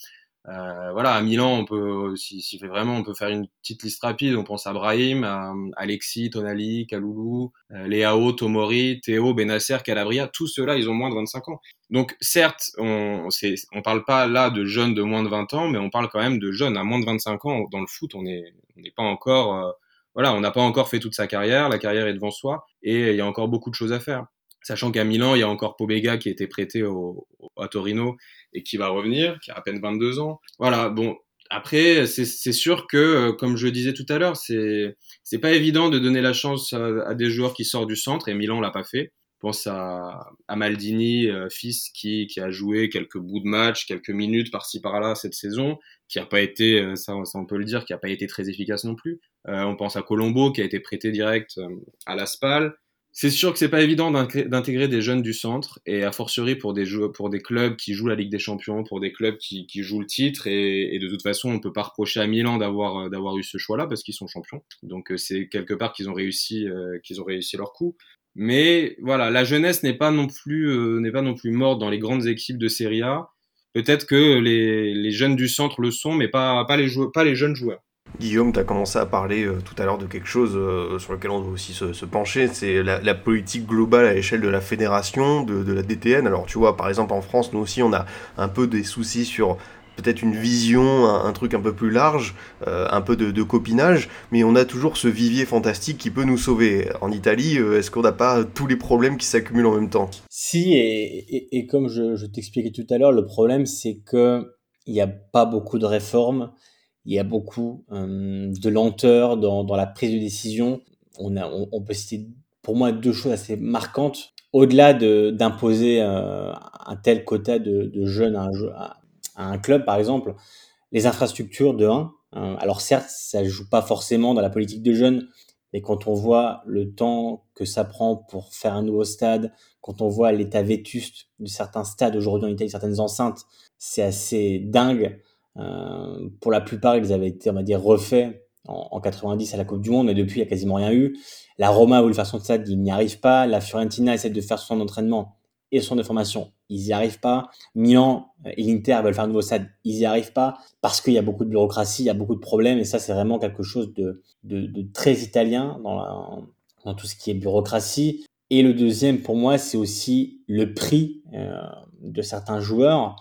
Euh, voilà, à Milan, on peut, si, si fait vraiment, on peut faire une petite liste rapide. On pense à Brahim, à Alexis, Tonali, Kaloulou, euh, Léao, Tomori, Théo, Benasser, Calabria. Tous ceux-là, ils ont moins de 25 ans. Donc, certes, on, on parle pas là de jeunes de moins de 20 ans, mais on parle quand même de jeunes à moins de 25 ans. Dans le foot, on n'est on pas encore, euh, voilà, on n'a pas encore fait toute sa carrière. La carrière est devant soi et il y a encore beaucoup de choses à faire. Sachant qu'à Milan, il y a encore Pobega qui été prêté au, à Torino et qui va revenir, qui a à peine 22 ans. Voilà, bon, après, c'est sûr que, euh, comme je disais tout à l'heure, c'est pas évident de donner la chance à, des joueurs qui sortent du centre, et Milan l'a pas fait. Je pense à, Maldini, euh, fils, qui, a joué quelques bouts de match, quelques minutes par-ci par-là cette saison, qui a pas été, euh, ça, ça, on peut le dire, qui a pas été très efficace non plus. on pense à Colombo, qui a été prêté direct à la SPAL c'est sûr que c'est pas évident d'intégrer des jeunes du centre et a fortiori pour des pour des clubs qui jouent la Ligue des Champions, pour des clubs qui, jouent le titre et, de toute façon on peut pas reprocher à Milan d'avoir euh, eu ce choix-là parce qu'ils sont champions. Donc euh, c'est quelque part qu'ils ont réussi euh, qu'ils ont réussi leur coup. Mais voilà, la jeunesse n'est pas non plus plus morte dans les grandes équipes de Serie A. Peut-être que les, jeunes du centre le sont, mais pas les jeunes joueurs. Guillaume, tu as commencé à parler euh, tout à l'heure de quelque chose euh, sur lequel on doit aussi se, pencher, c'est la, politique globale à l'échelle de la fédération, de, la DTN. Alors tu vois, par exemple en France, nous aussi, on a un peu des soucis sur peut-être une vision, un, truc un peu plus large, euh, un peu de, copinage, mais on a toujours ce vivier fantastique qui peut nous sauver. En Italie, est-ce qu'on n'a pas tous les problèmes qui s'accumulent en même temps? Si, et, comme je, t'expliquais tout à l'heure, le problème c'est que il n'y a pas beaucoup de réformes il y a beaucoup euh, de lenteur dans, dans, la prise de décision. On, a, on, peut citer pour moi deux choses assez marquantes. Au-delà d'imposer euh, un tel quota de, de jeunes à un, club, par exemple, les infrastructures de 1. Euh, alors certes, ça joue pas forcément dans la politique de jeunes, mais quand on voit le temps que ça prend pour faire un nouveau stade, quand on voit l'état vétuste de certains stades aujourd'hui en Italie, certaines enceintes, c'est assez dingue. Euh, pour la plupart, ils avaient été, on va dire, refaits en, en, 90 à la Coupe du Monde, mais depuis, il n'y a quasiment rien eu. La Roma a voulu faire son stade, il n'y arrive pas. La Fiorentina essaie de faire son entraînement et son de formation, ils n'y arrivent pas. Milan et l'Inter veulent faire un nouveau stade, ils n'y arrivent pas parce qu'il y a beaucoup de bureaucratie, il y a beaucoup de problèmes et ça c'est vraiment quelque chose de, très italien dans, tout ce qui est bureaucratie. Et le deuxième pour moi c'est aussi le prix euh, de certains joueurs.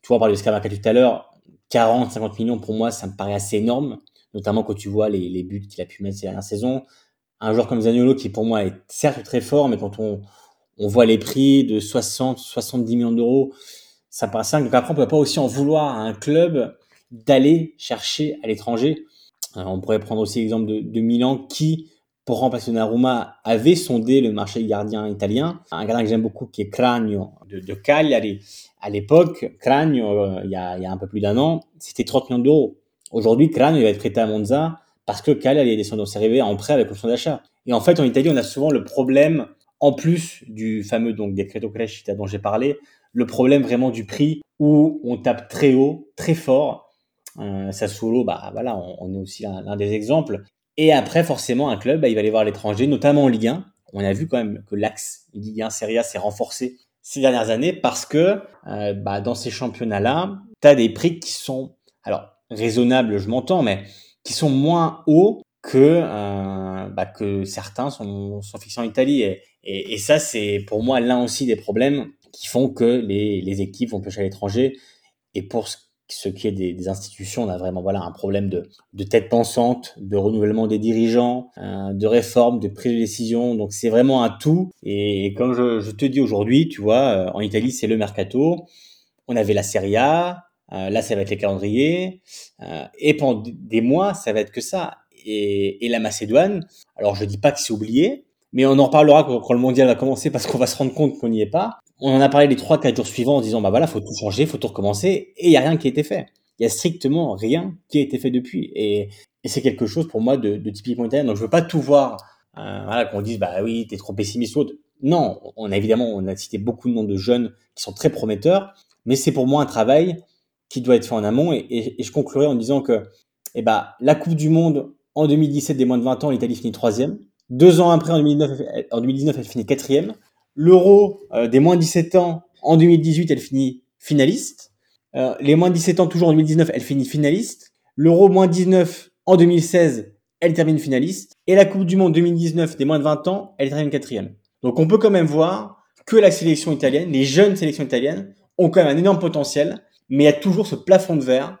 Tu vois, on parlait de tout à l'heure, 40, 50 millions, pour moi, ça me paraît assez énorme, notamment quand tu vois les, buts qu'il a pu mettre ces dernières saisons. Un joueur comme Zaniolo, qui pour moi est certes très fort, mais quand on, voit les prix de 60, 70 millions d'euros, ça paraît simple. Donc après, on peut pas aussi en vouloir à un club d'aller chercher à l'étranger. Euh, on pourrait prendre aussi l'exemple de, Milan qui, pour remplacer Donnarumma, avait sondé le marché gardien italien. Un gardien que j'aime beaucoup qui est Cragno de Cagliari. À l'époque, Cragno, euh, il, y a, un peu plus d'un an, c'était 30 millions d'euros. Aujourd'hui, il va être prêté à Monza parce que Cagliari est descendu en Série en prêt avec option d'achat. Et en fait, en Italie, on a souvent le problème, en plus du fameux donc decreto crescita dont j'ai parlé, le problème vraiment du prix où on tape très haut, très fort euh, Sassuolo, bah voilà, on, est aussi l'un des exemples. Et après, forcément, un club, bah, il va aller voir l'étranger, notamment en Ligue 1. On a vu quand même que l'axe Ligue 1 Serie A s'est renforcé ces dernières années parce que euh, bah, dans ces championnats-là, tu as des prix qui sont, alors raisonnables, je m'entends, mais qui sont moins hauts que euh, bah, que certains sont, sont fixés en Italie. Et, et, ça, c'est pour moi l'un aussi des problèmes qui font que les, les équipes vont pêcher à l'étranger. Et pour ce ce qui est des, institutions, on a vraiment voilà un problème de, de tête pensante, de renouvellement des dirigeants, euh, de réforme, de prise de décision. Donc c'est vraiment un tout. Et comme je, te dis aujourd'hui, tu vois, euh, en Italie c'est le mercato. On avait la Serie A, euh, là ça va être les calendriers, et pendant des mois ça va être que ça. Et, et la Macédoine, alors je dis pas que c'est oublié, mais on en reparlera quand, quand le mondial va commencer parce qu'on va se rendre compte qu'on n'y est pas on en a parlé les trois, quatre jours suivants en disant, bah voilà, faut tout changer, faut tout recommencer, et il y a rien qui a été fait. Il y a strictement rien qui a été fait depuis. Et, c'est quelque chose pour moi de, typiquement italien. Donc je veux pas tout voir, euh, voilà, qu'on dise, bah oui, t'es trop pessimiste ou autre. Non, on a évidemment, on a cité beaucoup de noms de jeunes qui sont très prometteurs, mais c'est pour moi un travail qui doit être fait en amont. Et, je conclurai en disant que, eh bah, la Coupe du Monde en 2017 des moins de 20 ans, l'Italie finit troisième. Deux ans après, en 2019, en 2019 elle finit quatrième. L'Euro euh, des moins de 17 ans, en 2018, elle finit finaliste. Euh, les moins de 17 ans, toujours en 2019, elle finit finaliste. L'Euro moins 19 en 2016, elle termine finaliste. Et la Coupe du Monde 2019 des moins de 20 ans, elle termine quatrième. Donc on peut quand même voir que la sélection italienne, les jeunes sélections italiennes, ont quand même un énorme potentiel, mais il y a toujours ce plafond de verre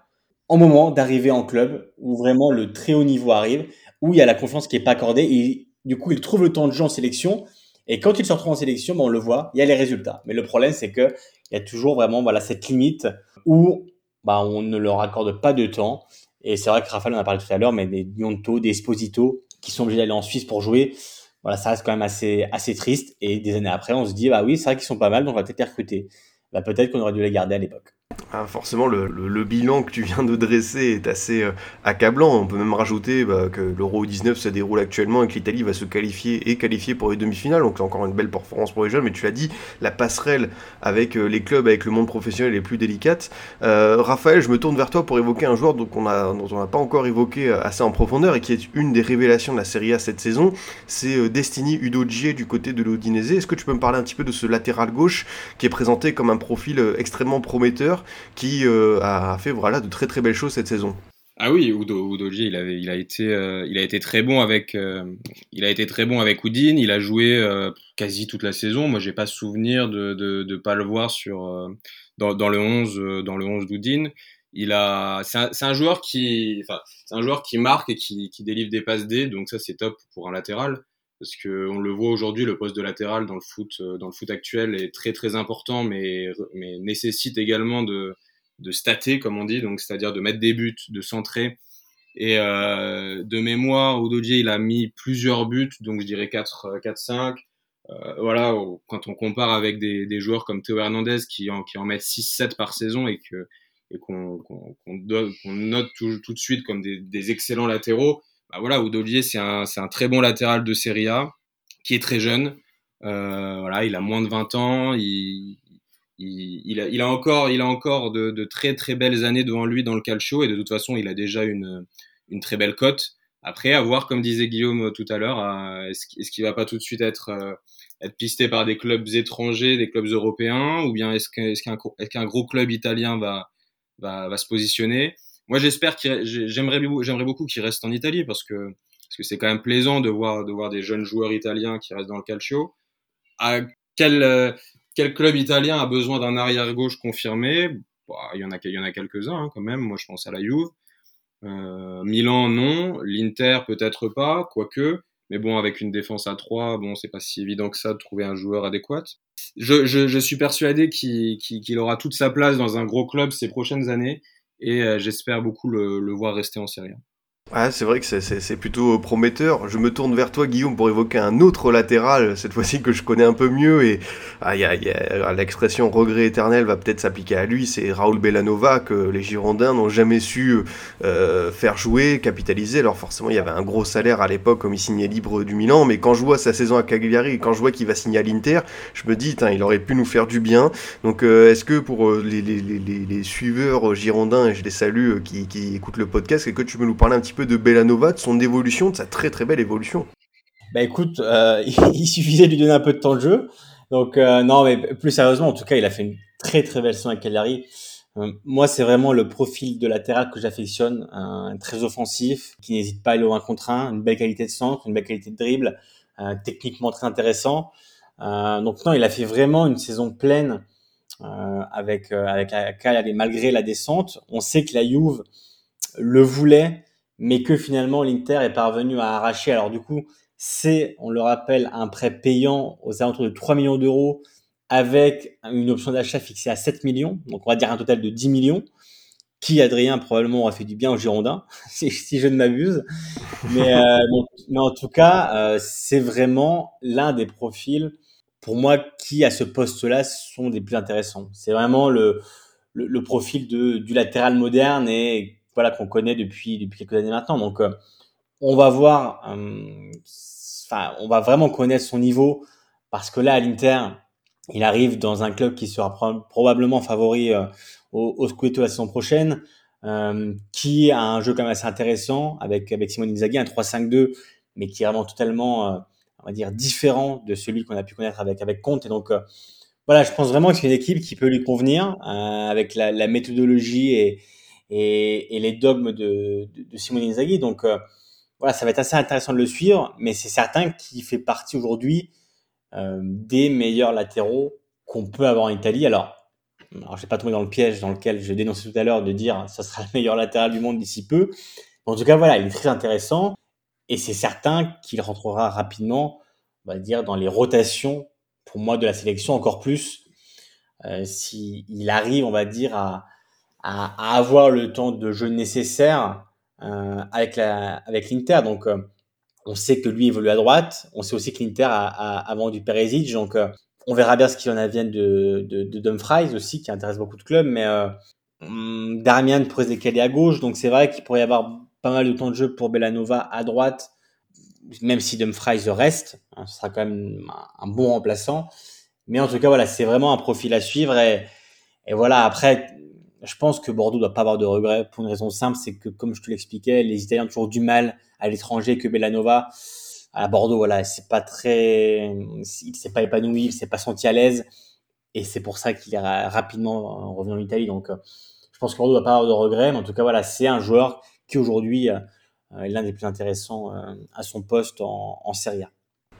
en moment d'arriver en club où vraiment le très haut niveau arrive, où il y a la confiance qui est pas accordée et du coup ils trouvent le temps de jeu en sélection et quand il se retrouve en sélection, ben on le voit, il y a les résultats. Mais le problème, c'est que il y a toujours vraiment voilà cette limite où bah, on ne leur accorde pas de temps. Et c'est vrai que Raphaël en a parlé tout à l'heure, mais des Nyonto, des Esposito qui sont obligés d'aller en Suisse pour jouer, voilà, ça reste quand même assez assez triste. Et des années après, on se dit bah oui, c'est vrai qu'ils sont pas mal, donc on va peut-être les recruter. Bah, peut-être qu'on aurait dû les garder à l'époque. Ah, forcément, le, bilan que tu viens de dresser est assez euh, accablant. On peut même rajouter bah, que l'Euro 19 se déroule actuellement et que l'Italie va se qualifier et qualifier pour les demi-finales. Donc c'est encore une belle performance pour les jeunes. Mais tu l'as dit, la passerelle avec euh, les clubs, avec le monde professionnel est plus délicate. Euh, Raphaël, je me tourne vers toi pour évoquer un joueur dont on n'a pas encore évoqué assez en profondeur et qui est une des révélations de la Serie A cette saison. C'est Destiny Udogie du côté de l'Odinese. Est-ce que tu peux me parler un petit peu de ce latéral gauche qui est présenté comme un profil extrêmement prometteur qui euh, a fait voilà, de très très belles choses cette saison. Ah oui, Udo, euh, il a été très bon avec, euh, il a été très bon avec. Il a joué quasi toute la saison. Moi, j'ai pas souvenir de, de, pas le voir sur dans, le 11 dans le 11 d'Udine. Il a, c'est un, joueur qui, enfin, c'est un joueur qui marque et qui, qui délivre des passes D. Donc ça, c'est top pour un latéral parce que on le voit aujourd'hui, le poste de latéral dans le foot, dans le foot actuel est très très important, mais nécessite également de stater, comme on dit, donc c'est-à-dire de mettre des buts, de centrer. Et euh, de mémoire, Udogie, il a mis plusieurs buts, donc je dirais 4, 4 5. Euh, voilà, quand on compare avec des, joueurs comme Théo Hernandez qui en, qui en mettent 6-7 par saison et qu'on note tout, de suite comme des excellents latéraux, bah voilà, Udogie, c'est un, un très bon latéral de Serie A qui est très jeune. Euh, voilà, il a moins de 20 ans, il, il, a, il, a, encore, il a encore de, de, très très belles années devant lui dans le calcio et de toute façon il a déjà une, une très belle cote. Après, à voir, comme disait Guillaume tout à l'heure, est-ce est qu'il va pas tout de suite être, euh, être pisté par des clubs étrangers, des clubs européens, ou bien est-ce qu'un est qu'un gros club italien va, va, va se positionner? Moi, j'espère qu'il j'aimerais beaucoup qu'il reste en Italie parce que parce que c'est quand même plaisant de voir de voir des jeunes joueurs italiens qui restent dans le calcio. À quel euh, quel club italien a besoin d'un arrière gauche confirmé? Bah, Il y en a, il y en a quelques-uns hein, quand même. Moi, je pense à la Juve. Euh, Milan, non. L'Inter, peut-être pas, quoique. Mais bon, avec une défense à 3, bon, c'est pas si évident que ça de trouver un joueur adéquat. Je, je, suis persuadé qu'il qu'il aura toute sa place dans un gros club ces prochaines années et euh, j'espère beaucoup le, voir rester en Serie A. Ah, c'est vrai que c'est plutôt prometteur. Je me tourne vers toi, Guillaume, pour évoquer un autre latéral, cette fois-ci que je connais un peu mieux. Et ah, y a, y a, l'expression regret éternel va peut-être s'appliquer à lui. C'est Raoul Bellanova que les Girondins n'ont jamais su euh, faire jouer, capitaliser. Alors forcément, il y avait un gros salaire à l'époque, comme il signait libre du Milan. Mais quand je vois sa saison à Cagliari quand je vois qu'il va signer à l'Inter, je me dis, il aurait pu nous faire du bien. Donc euh, est-ce que pour euh, les, suiveurs girondins, et je les salue, qui, qui écoutent le podcast, est-ce que tu peux nous parler un petit peu de Bellanova, de son évolution, de sa très très belle évolution. Bah écoute, euh, il suffisait de lui donner un peu de temps de jeu. Donc euh, non, mais plus sérieusement, en tout cas, il a fait une très très belle saison avec Cagliari. Euh, moi, c'est vraiment le profil de latéral que j'affectionne, très offensif, qui n'hésite pas à aller au 1 contre 1, une belle qualité de centre, une belle qualité de dribble, techniquement très intéressant. donc non, il a fait vraiment une saison pleine avec avec la Cagliari malgré la descente. On sait que la Juve le voulait mais que finalement l'Inter est parvenu à arracher. Alors du coup, c'est, on le rappelle, un prêt payant aux alentours de 3 millions d'euros avec une option d'achat fixée à 7 millions, donc on va dire un total de 10 millions, qui, Adrien, probablement aura fait du bien aux Girondins, si, je ne m'abuse. Mais, euh, mais en tout cas, euh, c'est vraiment l'un des profils, pour moi, qui à ce poste-là sont des plus intéressants. C'est vraiment le, le, le profil de, du latéral moderne et voilà qu'on connaît depuis depuis quelques années maintenant. Donc euh, on va voir, euh, enfin on va vraiment connaître son niveau parce que là à l'Inter, il arrive dans un club qui sera probablement favori euh, au, au Scudetto la saison prochaine, qui a un jeu quand même assez intéressant avec avec Simone Inzaghi, un 3-5-2, mais qui est vraiment totalement on va dire différent de celui qu'on a pu connaître avec avec Conte. Et donc voilà, je pense vraiment que c'est une équipe qui peut lui convenir avec la, la méthodologie et et, les dogmes de, de, de Simone Inzaghi. Donc euh, voilà, ça va être assez intéressant de le suivre, mais c'est certain qu'il fait partie aujourd'hui euh, des meilleurs latéraux qu'on peut avoir en Italie. Alors, alors je vais pas tomber dans le piège dans lequel je dénonçais tout à l'heure de dire ça sera le meilleur latéral du monde d'ici peu. En tout cas, voilà, il est très intéressant et c'est certain qu'il rentrera rapidement, on va dire, dans les rotations pour moi de la sélection encore plus euh, s'il arrive, on va dire, à, à, avoir le temps de jeu nécessaire euh, avec avec l'Inter. Donc euh, on sait que lui évolue à droite. On sait aussi que l'Inter a, a, a, vendu Perisic. Donc euh, on verra bien ce qu'il en advienne de, de, de Dumfries aussi, qui intéresse beaucoup de clubs. Mais euh, hum, Darmian pourrait se décaler à gauche. Donc c'est vrai qu'il pourrait y avoir pas mal de temps de jeu pour Bellanova à droite, même si Dumfries reste. Hein, ce sera quand même un, un bon remplaçant. Mais en tout cas, voilà, c'est vraiment un profil à suivre. Et, et voilà, après, je pense que Bordeaux doit pas avoir de regrets pour une raison simple, c'est que comme je te l'expliquais, les Italiens ont toujours du mal à l'étranger que Bellanova. À Bordeaux, voilà, c'est pas très, il s'est pas épanoui, il s'est pas senti à l'aise, et c'est pour ça qu'il est rapidement revenu en Italie. Donc, euh, je pense que Bordeaux doit pas avoir de regrets, mais en tout cas, voilà, c'est un joueur qui aujourd'hui euh, est l'un des plus intéressants euh, à son poste en, en Serie A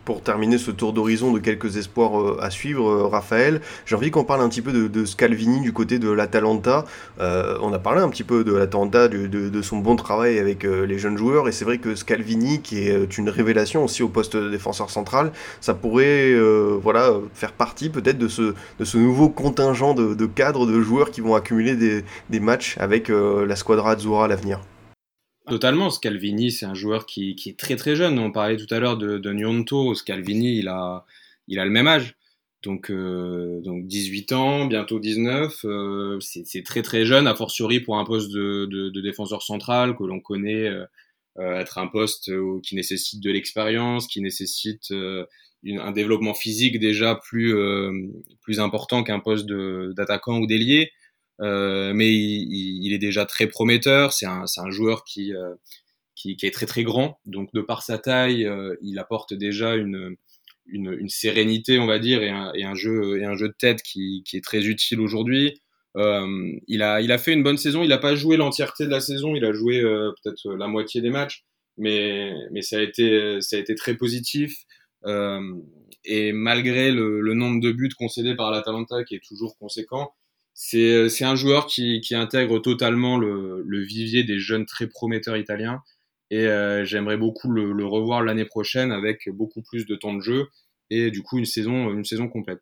pour terminer ce tour d'horizon de quelques espoirs euh, à suivre, euh, Raphaël, j'ai envie qu'on parle un petit peu de, Scalvini du côté de l'Atalanta. Euh, on a parlé un petit peu de l'Atalanta, de, son bon travail avec les jeunes joueurs, et c'est vrai que Scalvini, qui est une révélation aussi au poste de défenseur central, ça pourrait voilà, faire partie peut-être de ce, nouveau contingent de, cadres, de joueurs qui vont accumuler des, des matchs avec la squadra Azzurra à l'avenir. Totalement, Scalvini, c'est un joueur qui, qui, est très très jeune. On parlait tout à l'heure de, de Nyonto. Scalvini, il a, il a le même âge. Donc, euh, donc 18 ans, bientôt 19. Euh, c'est très très jeune, a fortiori pour un poste de, de, de défenseur central que l'on connaît euh, être un poste qui nécessite de l'expérience, qui nécessite euh, une, un développement physique déjà plus, euh, plus important qu'un poste d'attaquant ou d'ailier. Euh, mais il, il, est déjà très prometteur. C'est un, un, joueur qui, euh, qui, qui, est très très grand. Donc de par sa taille, euh, il apporte déjà une, une, une, sérénité, on va dire, et un, et un, jeu, et un jeu de tête qui, qui est très utile aujourd'hui. Euh, il, a, il a fait une bonne saison. Il n'a pas joué l'entièreté de la saison. Il a joué euh, peut-être la moitié des matchs, mais, mais ça, a été, ça a été très positif. Et malgré le, le, nombre de buts concédés par l'Atalanta, qui est toujours conséquent, c'est un joueur qui, intègre totalement le, vivier des jeunes très prometteurs italiens. Et j'aimerais beaucoup le, revoir l'année prochaine avec beaucoup plus de temps de jeu et du coup une saison, une saison complète.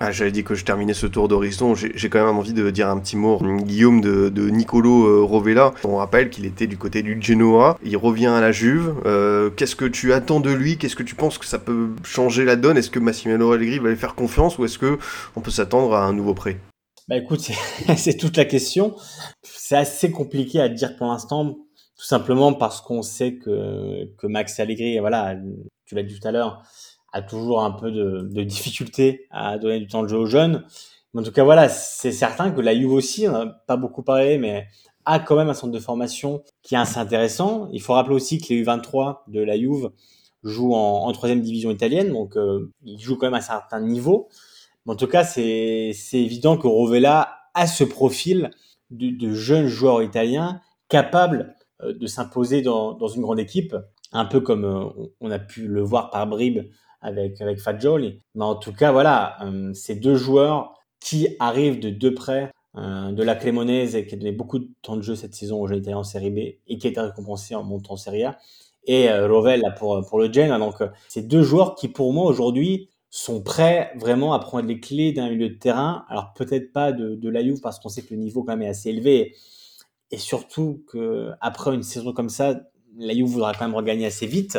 Ah, J'avais dit que je terminais ce tour d'horizon. J'ai quand même envie de dire un petit mot. Guillaume de, Nicolo euh, Rovella, on rappelle qu'il était du côté du Genoa. Il revient à la Juve. Euh, Qu'est-ce que tu attends de lui? Qu'est-ce que tu penses que ça peut changer la donne? Est-ce que Massimiliano Allegri va lui faire confiance ou est-ce que on peut s'attendre à un nouveau prêt? Bah écoute, c'est toute la question. C'est assez compliqué à dire pour l'instant, tout simplement parce qu'on sait que, que Max Allegri, voilà, tu l'as dit tout à l'heure, a toujours un peu de, difficulté à donner du temps de jeu aux jeunes. En tout cas, voilà, c'est certain que la Juve aussi, on n'a pas beaucoup parlé, mais a quand même un centre de formation qui est assez intéressant. Il faut rappeler aussi que les U23 de la Juve jouent en, en troisième division italienne, donc euh, ils jouent quand même à un certain niveau. Mais en tout cas, c'est évident que Rovella a ce profil de, de jeunes joueurs italiens capables euh, de s'imposer dans, dans, une grande équipe, un peu comme euh, on a pu le voir par bribes avec, avec Fagioli. Mais en tout cas, voilà, euh, ces deux joueurs qui arrivent de deux près de la Cremonese et qui a donné beaucoup de temps de jeu cette saison au jeu italien en Série B et qui a été récompensé en montant en Serie A. Et Rovella pour, pour le Genoa. Donc, ces deux joueurs qui, pour moi, aujourd'hui, sont prêts vraiment à prendre les clés d'un milieu de terrain. Alors, peut-être pas de, de la Juve parce qu'on sait que le niveau quand même est assez élevé. Et surtout que après une saison comme ça, la Juve voudra quand même regagner assez vite.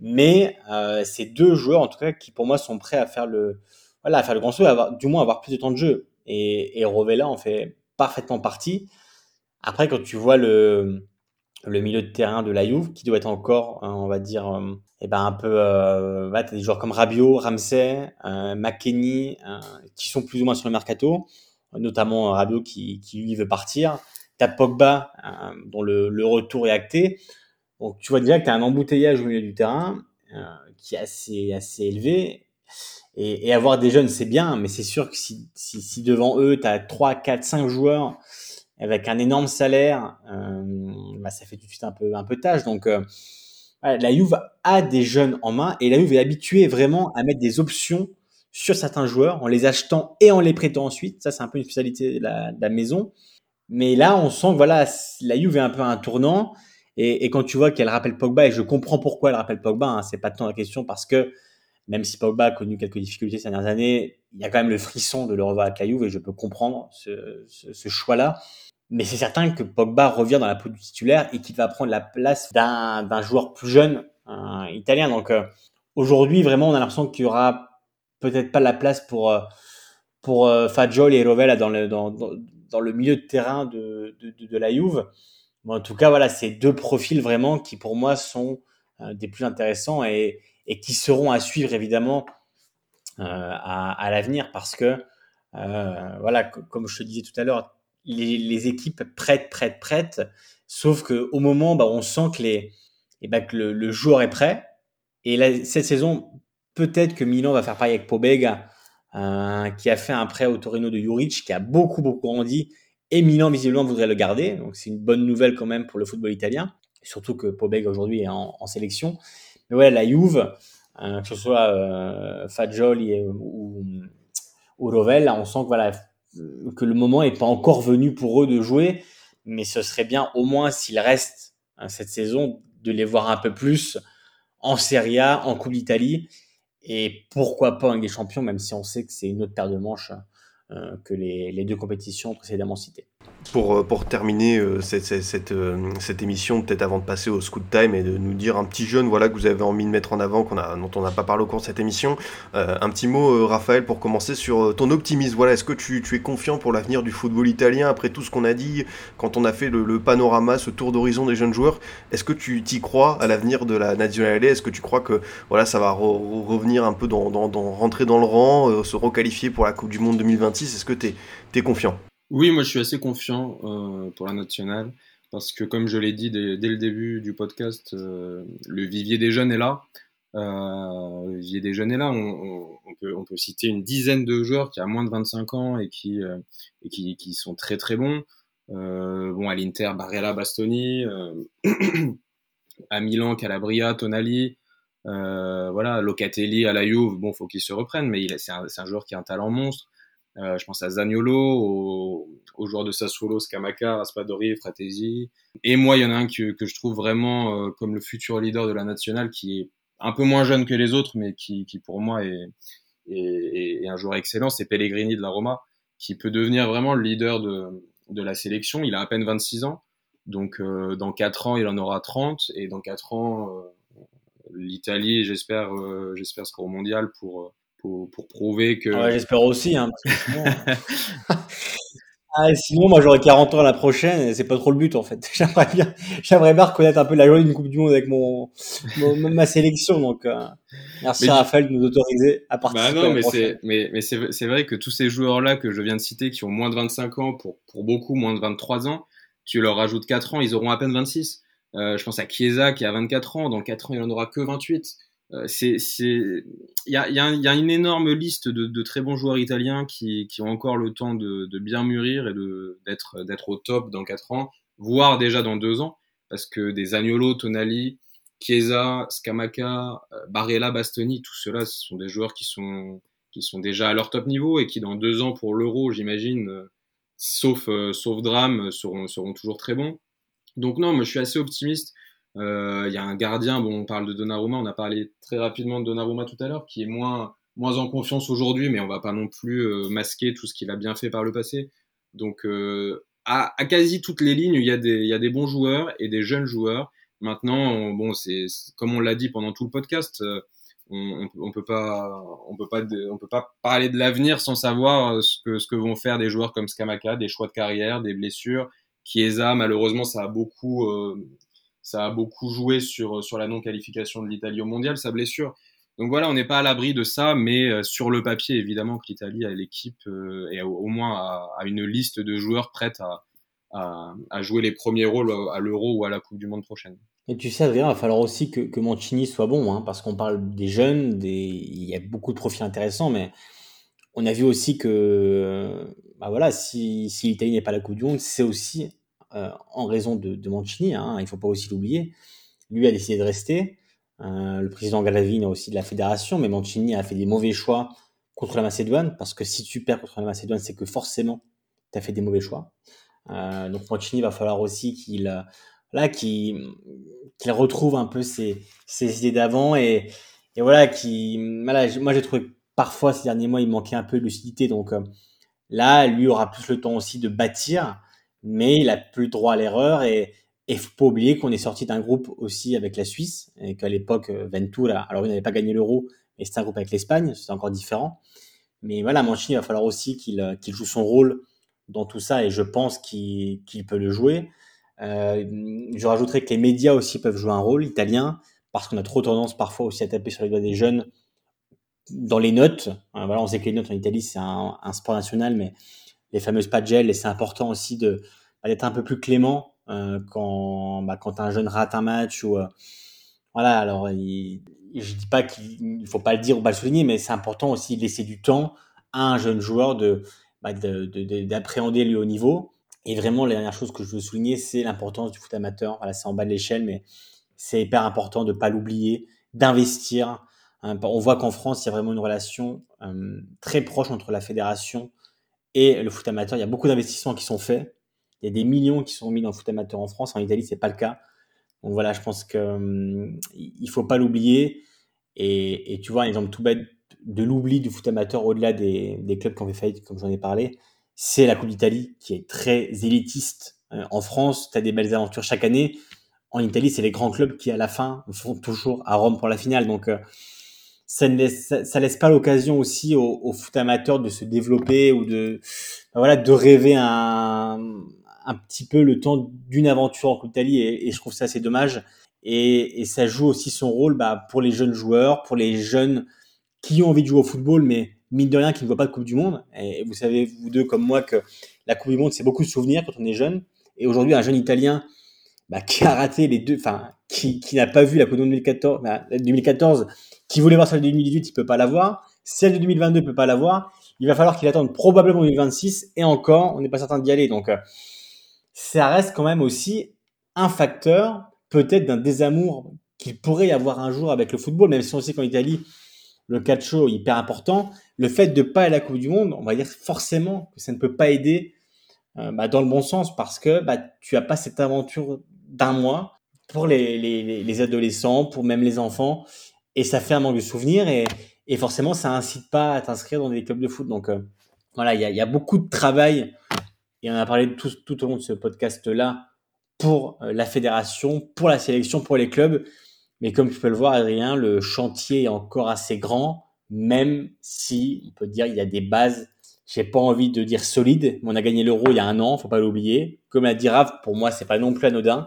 Mais euh, c'est deux joueurs, en tout cas, qui pour moi sont prêts à faire le, voilà, à faire le grand saut, du moins avoir plus de temps de jeu. Et, et Rovella en fait parfaitement partie. Après, quand tu vois le, le milieu de terrain de la Juve, qui doit être encore, hein, on va dire, euh, eh ben un peu, euh, voilà, des joueurs comme Rabiot, Ramsey, euh, euh, qui sont plus ou moins sur le mercato, notamment Rabiot qui, qui lui veut partir. T'as Pogba, euh, dont le, le retour est acté. Donc tu vois déjà que tu as un embouteillage au milieu du terrain euh, qui est assez, assez élevé. Et, et avoir des jeunes, c'est bien, mais c'est sûr que si, si, si devant eux, tu as 3, 4, 5 joueurs avec un énorme salaire, euh, bah, ça fait tout de suite un peu, un peu tâche. Donc euh, la Juve a des jeunes en main et la Juve est habituée vraiment à mettre des options sur certains joueurs en les achetant et en les prêtant ensuite. Ça, c'est un peu une spécialité de la, la maison. Mais là, on sent que voilà, la Juve est un peu à un tournant. Et, quand tu vois qu'elle rappelle Pogba, et je comprends pourquoi elle rappelle Pogba, hein, c'est pas tant la question parce que même si Pogba a connu quelques difficultés ces dernières années, il y a quand même le frisson de le revoir à Caillouve et je peux comprendre ce choix-là. Mais c'est certain que Pogba revient dans la peau du titulaire et qu'il va prendre la place d'un joueur plus jeune, un italien. Donc euh, aujourd'hui, vraiment, on a l'impression qu'il y aura peut-être pas la place pour euh, euh, Fagioli et Rovella dans le milieu de terrain de, la Juve. En tout cas, voilà, c'est deux profils vraiment qui pour moi sont euh, des plus intéressants et, qui seront à suivre évidemment à, l'avenir parce que voilà, comme je te disais tout à l'heure, les, équipes prêtent, prêtent, prêtent, sauf que au moment, bah, on sent que bah, que le, joueur est prêt. Et cette saison, peut-être que Milan va faire pareil avec Pobega, euh, qui a fait un prêt au Torino de Juric, qui a beaucoup, beaucoup grandi, et Milan visiblement voudrait le garder. Donc c'est une bonne nouvelle quand même pour le football italien, surtout que Pobega aujourd'hui est en, sélection. Mais ouais, la Juve, euh, que ce soit euh, Fagioli ou, ou Rovella, on sent que voilà que le moment est pas encore venu pour eux de jouer, mais ce serait bien au moins s'ils restent hein, cette saison de les voir un peu plus en Serie A, en Coupe d'Italie, et pourquoi pas en des Champions, même si on sait que c'est une autre paire de manches euh, que les, deux compétitions précédemment citées. Pour, euh, pour terminer euh, euh, cette, émission, peut-être avant de passer au Scoot Time et de nous dire un petit jeune voilà, que vous avez envie de mettre en avant, dont on n'a pas parlé au cours de cette émission, un petit mot, Raphaël, pour commencer sur ton optimisme. Voilà, Est-ce que tu, es confiant pour l'avenir du football italien après tout ce qu'on a dit quand on a fait le, panorama, ce tour d'horizon des jeunes joueurs? Est-ce que tu t'y crois à l'avenir de la Nazionale? Est-ce que tu crois que voilà, ça va re revenir un peu dans, rentrer dans le rang, se requalifier pour la Coupe du Monde 2026 Est-ce que tu es confiant? Oui, moi je suis assez confiant euh, pour la nationale parce que comme je l'ai dit dès, le début du podcast, euh, le vivier des jeunes est là. Euh, le vivier des jeunes est là. On, on, on, peut, on, peut, citer une dizaine de joueurs qui ont moins de 25 ans et qui, euh, et qui, qui, sont très très bons. Euh, bon, à l'Inter, Barella, Bastoni. Euh, à Milan, Calabria, Tonali. voilà, Locatelli à la Juve. Bon, faut qu'il se reprenne, mais c'est un, un joueur qui a un talent monstre. Euh, je pense à Zagnolo, au, aux joueurs de Sassuolo, Scamaca, Raspadori, Fratesi. Et moi, il y en a un que, que je trouve vraiment euh, comme le futur leader de la nationale, qui est un peu moins jeune que les autres, mais qui, qui pour moi est, est, est un joueur excellent, c'est Pellegrini de la Roma, qui peut devenir vraiment le leader de, de la sélection. Il a à peine 26 ans, donc euh, dans 4 ans, il en aura 30, et dans 4 ans, euh, l'Italie, j'espère, euh, j'espère sera au mondial pour, pour, pour prouver que. Ouais, j'espère aussi. Hein, sinon, ah, sinon, moi j'aurais 40 ans la prochaine et c'est pas trop le but en fait. J'aimerais bien, j'aimerais bien reconnaître un peu la joie d'une Coupe du Monde avec mon, mon ma sélection. Donc, euh, merci Mais- Raphaël de nous autoriser à Bah participer. non, à la mais c'est, mais, c'est vrai que tous ces joueurs-là que je viens de citer, qui ont moins de 25 ans, pour, pour beaucoup moins de 23 ans, tu leur rajoutes 4 ans, ils auront à peine 26. Euh, je pense à Chiesa qui a 24 ans, dans 4 ans il en aura que 28. Euh, c'est, il y a, y, a, y a une énorme liste de, de très bons joueurs italiens qui, qui ont encore le temps de, de bien mûrir et d'être, d'être au top dans 4 ans, voire déjà dans 2 ans, parce que des Agnolo, Tonali, Chiesa, Scamaca, euh, Barella, Bastoni, tout cela, ce sont des joueurs qui sont, qui sont déjà à leur top niveau et qui, dans deux ans pour l'Euro, j'imagine, euh, sauf, sauf drame, seront, seront toujours très bons. Donc non, moi je suis assez optimiste. Euh, Il y a un gardien, bon, on parle de Donnarumma, on a parlé très rapidement de Donnarumma tout à l'heure, qui est moins, moins en confiance aujourd'hui, mais on va pas non plus euh, masquer tout ce qu'il a bien fait par le passé. Donc euh, à, à quasi toutes les lignes, il y, a des, il y a des bons joueurs et des jeunes joueurs. Maintenant, on- bon, c'est comme on l'a dit pendant tout le podcast, on, on, on peut pas, on peut pas, on peut pas parler de l'avenir sans savoir ce que ce que vont faire des joueurs comme Scamaca, des choix de carrière, des blessures. Chiesa, malheureusement, ça a beaucoup, euh, ça a beaucoup joué sur sur la non qualification de l'Italie au mondial, sa blessure. Donc voilà, on n'est pas à l'abri de ça, mais euh, sur le papier, évidemment que l'Italie a l'équipe euh, et au, moins a, une liste de joueurs prêtes à, à, jouer les premiers rôles à l'Euro ou à la Coupe du Monde prochaine. Et tu sais, Adrien, il va falloir aussi que, que Mancini soit bon, hein, parce qu'on parle des jeunes, des... il y a beaucoup de profils intéressants, mais on a vu aussi que bah voilà, si, l'Italie n'est pas la Coupe du Monde, c'est aussi euh, en raison de, de Mancini, hein, il ne faut pas aussi l'oublier. Lui a décidé de rester. Euh, le président Galavini a aussi de la fédération, mais Mancini a fait des mauvais choix contre la Macédoine, parce que si tu perds contre la Macédoine, c'est que forcément, tu as fait des mauvais choix. Euh, donc Mancini va falloir aussi qu'il euh, retrouve un peu ses, idées d'avant et, voilà qui voilà, moi j'ai trouvé parfois ces derniers mois il manquait un peu de lucidité donc euh, là lui aura plus le temps aussi de bâtir mais il a plus droit à l'erreur et et faut pas oublier qu'on est sorti d'un groupe aussi avec la Suisse et qu'à l'époque euh, Ventura alors il n'avait pas gagné l'Euro mais c'était un groupe avec l'Espagne c'était encore différent mais voilà Mancini il va falloir aussi qu'il euh, joue son rôle dans tout ça et je pense qu'il peut le jouer euh, je rajouterais que les médias aussi peuvent jouer un rôle italien parce qu'on a trop tendance parfois aussi à taper sur les doigts des jeunes dans les notes. Voilà, on sait que les notes en Italie c'est un sport national, mais les fameuses pagelles et c'est important aussi de bah, d'être un peu plus clément euh, quand bah, quand un jeune rate un match ou euh, voilà. Alors il, je dis pas qu'il faut pas le dire ou pas le souligner, mais c'est important aussi de laisser du temps à un jeune joueur de bah, de- de- de- d'appréhender le haut niveau. Et vraiment, la dernière chose que je veux souligner, c'est l'importance du foot amateur. Voilà, c'est en bas de l'échelle, mais c'est hyper important de pas l'oublier, d'investir. Hein, on voit qu'en France, il y a vraiment une relation euh, très proche entre la fédération et le foot amateur. Il y a beaucoup d'investissements qui sont faits. Il y a des millions qui sont mis dans le foot amateur en France. En Italie, c'est pas le cas. Donc voilà, je pense que hum, faut pas l'oublier. Et, tu vois, un exemple tout bête de l'oubli du foot amateur au-delà des, clubs qui ont fait faillite, comme j'en ai parlé, c'est la Coupe d'Italie qui est très élitiste. Euh, en France, tu as des belles aventures chaque année. En Italie, c'est les grands clubs qui, à la fin, vont toujours à Rome pour la finale. Donc, euh, ça ne laisse, ça, laisse pas l'occasion aussi au, au foot amateur de se développer ou de, ben voilà, de rêver un, un petit peu le temps d'une aventure en Coupe d'Italie. Et, et je trouve ça assez dommage. Et, et ça joue aussi son rôle bah, pour les jeunes joueurs, pour les jeunes qui ont envie de jouer au football, mais mine de rien, qui ne voient pas de Coupe du Monde. Et vous savez, vous deux comme moi, que la Coupe du Monde, c'est beaucoup de souvenirs quand on est jeune. Et aujourd'hui, un jeune Italien bah, qui a raté les deux, enfin, qui, n'a pas vu la Coupe du Monde 2014, bah, 2014, qui voulait voir celle de 2018, il peut pas la voir. Celle de 2022, il peut pas la voir. Il va falloir qu'il attende probablement 2026 et encore, on n'est pas certain d'y aller. Donc, euh, ça reste quand même aussi un facteur, peut-être d'un désamour qu'il pourrait y avoir un jour avec le football, même si on sait qu'en Italie, le calcio est hyper important. Le fait de pas aller à la Coupe du Monde, on va dire forcément que ça ne peut pas aider bah, dans le bon sens parce que bah, tu as pas cette aventure d'un mois pour les, les, les, adolescents, pour même les enfants, et ça fait un manque de souvenirs et, et forcément ça incite pas à t'inscrire dans des clubs de foot. Donc voilà, il y a, beaucoup de travail et on a parlé tout, tout au long de ce podcast-là pour la fédération, pour la sélection, pour les clubs. Mais comme tu peux le voir, Adrien, le chantier est encore assez grand, même si on peut dire il y a des bases. J'ai pas envie de dire solides, mais on a gagné l'euro il y a un an, faut pas l'oublier. Comme l'a dit Rav, pour moi, c'est pas non plus anodin.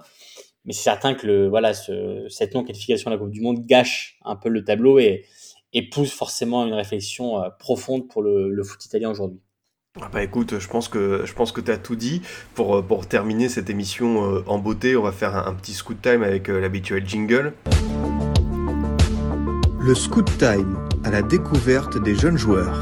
Mais c'est certain que le, voilà, ce, cette non-qualification à la Coupe du Monde gâche un peu le tableau et, et pousse forcément à une réflexion euh, profonde pour le, le foot italien aujourd'hui. Ah bah écoute, je pense que je pense que tu as tout dit. Pour, euh, pour terminer cette émission euh, en beauté, on va faire un, un petit scoot time avec l'habituel jingle. Le scoot time à la découverte des jeunes joueurs.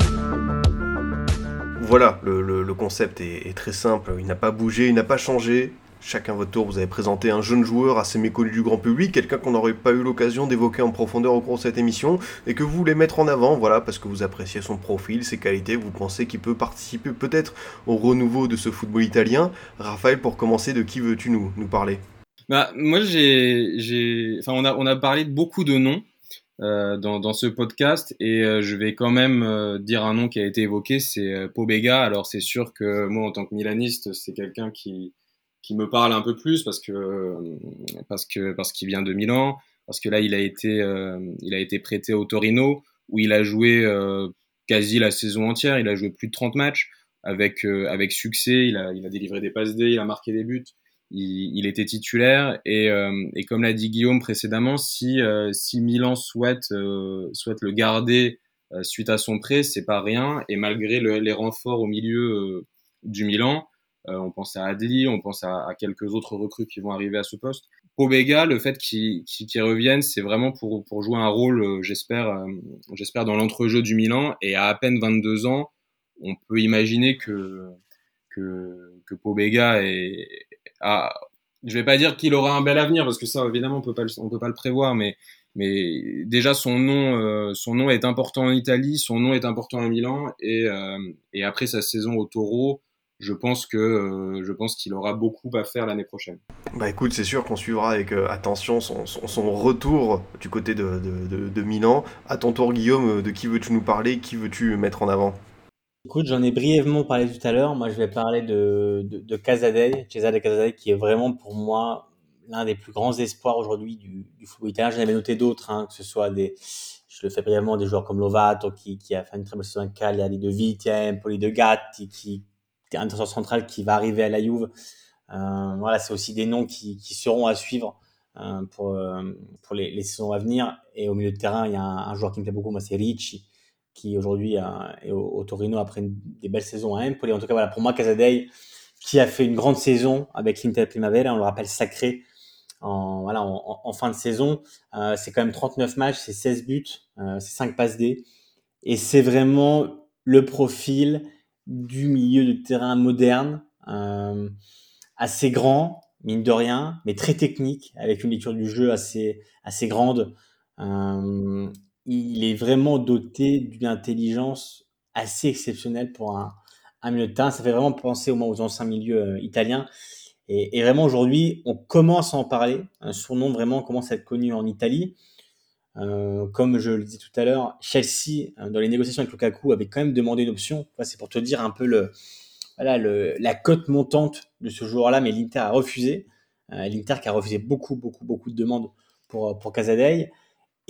Voilà, le, concept est, est, très simple, il n'a pas bougé, il n'a pas changé. Chacun votre tour, vous avez présenté un jeune joueur assez méconnu du grand public, quelqu'un qu'on n'aurait pas eu l'occasion d'évoquer en profondeur au cours de cette émission, et que vous voulez mettre en avant, voilà, parce que vous appréciez son profil, ses qualités, vous pensez qu'il peut participer peut-être au renouveau de ce football italien. Raphaël, pour commencer, de qui veux-tu nous, nous parler? Bah, Moi, j'ai, enfin, on a, on a parlé de beaucoup de noms. Euh, dans, dans, ce podcast. Et euh, je vais quand même euh, dire un nom qui a été évoqué, c'est Pobega. Alors c'est sûr que moi en tant que milaniste, c'est quelqu'un qui qui me parle un peu plus parce que parce que parce qu'il vient de Milan, parce que là il a été il a été prêté au Torino où il a joué quasi la saison entière, il a joué plus de 30 matchs avec euh, avec succès, il a il a délivré des passes D, il a marqué des buts, il, était titulaire et et comme l'a dit Guillaume précédemment, si si Milan souhaite souhaite le garder suite à son prêt, c'est pas rien et malgré le, les renforts au milieu du Milan, euh, on pense à Adli, on pense à, à, quelques autres recrues qui vont arriver à ce poste. Pobega, le fait qu'il qu revienne, c'est vraiment pour, pour jouer un rôle, euh, j'espère, euh, j'espère dans l'entrejeu du Milan. Et à à peine 22 ans, on peut imaginer que que, que Pobega est, a, je vais pas dire qu'il aura un bel avenir parce que ça, évidemment, on peut pas, peut pas le prévoir, mais déjà son nom, euh, son nom est important en Italie, son nom est important à Milan et, euh, après sa saison au Taureau, je pense que euh, je pense qu'il aura beaucoup à faire l'année prochaine. Bah écoute, c'est sûr qu'on suivra avec attention son, retour du côté de, de, Milan. À ton tour, Guillaume, de qui veux-tu nous parler? Qui veux-tu mettre en avant? Écoute, j'en ai brièvement parlé tout à l'heure. Moi, je vais parler de, de, de Casadei, Cesare Casadei, qui est vraiment pour moi l'un des plus grands espoirs aujourd'hui du, football italien. J'en avais noté d'autres, hein, que ce soit des, je le fais brièvement, des joueurs comme Lovato, qui, a fait une très bonne saison avec Cagliari, de Vitier, Poli de Gatti, qui, un défenseur central qui va arriver à la Juve. Euh, voilà, c'est aussi des noms qui, seront à suivre euh, pour, euh, les, saisons à venir. Et au milieu de terrain, il y a un, un joueur qui me plaît beaucoup, moi, c'est Ricci, qui aujourd'hui est au, Torino après des belles saisons à Empoli. En tout cas, voilà, pour moi, Casadei, qui a fait une grande saison avec l'Inter Primavera, on le rappelle sacré en, voilà, en, fin de saison. Euh, c'est quand même 39 matchs, c'est 16 buts, euh, c'est 5 passes D. Et c'est vraiment le profil du milieu de terrain moderne, euh, assez grand, mine de rien, mais très technique, avec une lecture du jeu assez, assez grande. Il est vraiment doté d'une intelligence assez exceptionnelle pour un, un. Ça fait vraiment penser au moins aux anciens milieux euh, italiens. Et, vraiment aujourd'hui, on commence à en parler. Son nom vraiment commence à être connu en Italie. Euh, comme je le disais tout à l'heure, Chelsea, euh, dans les négociations avec Lukaku, avait quand même demandé une option. C'est pour te dire un peu le, la cote montante de ce joueur-là, mais l'Inter a refusé. L'Inter qui a refusé beaucoup, beaucoup, beaucoup de demandes pour, pour Casadei.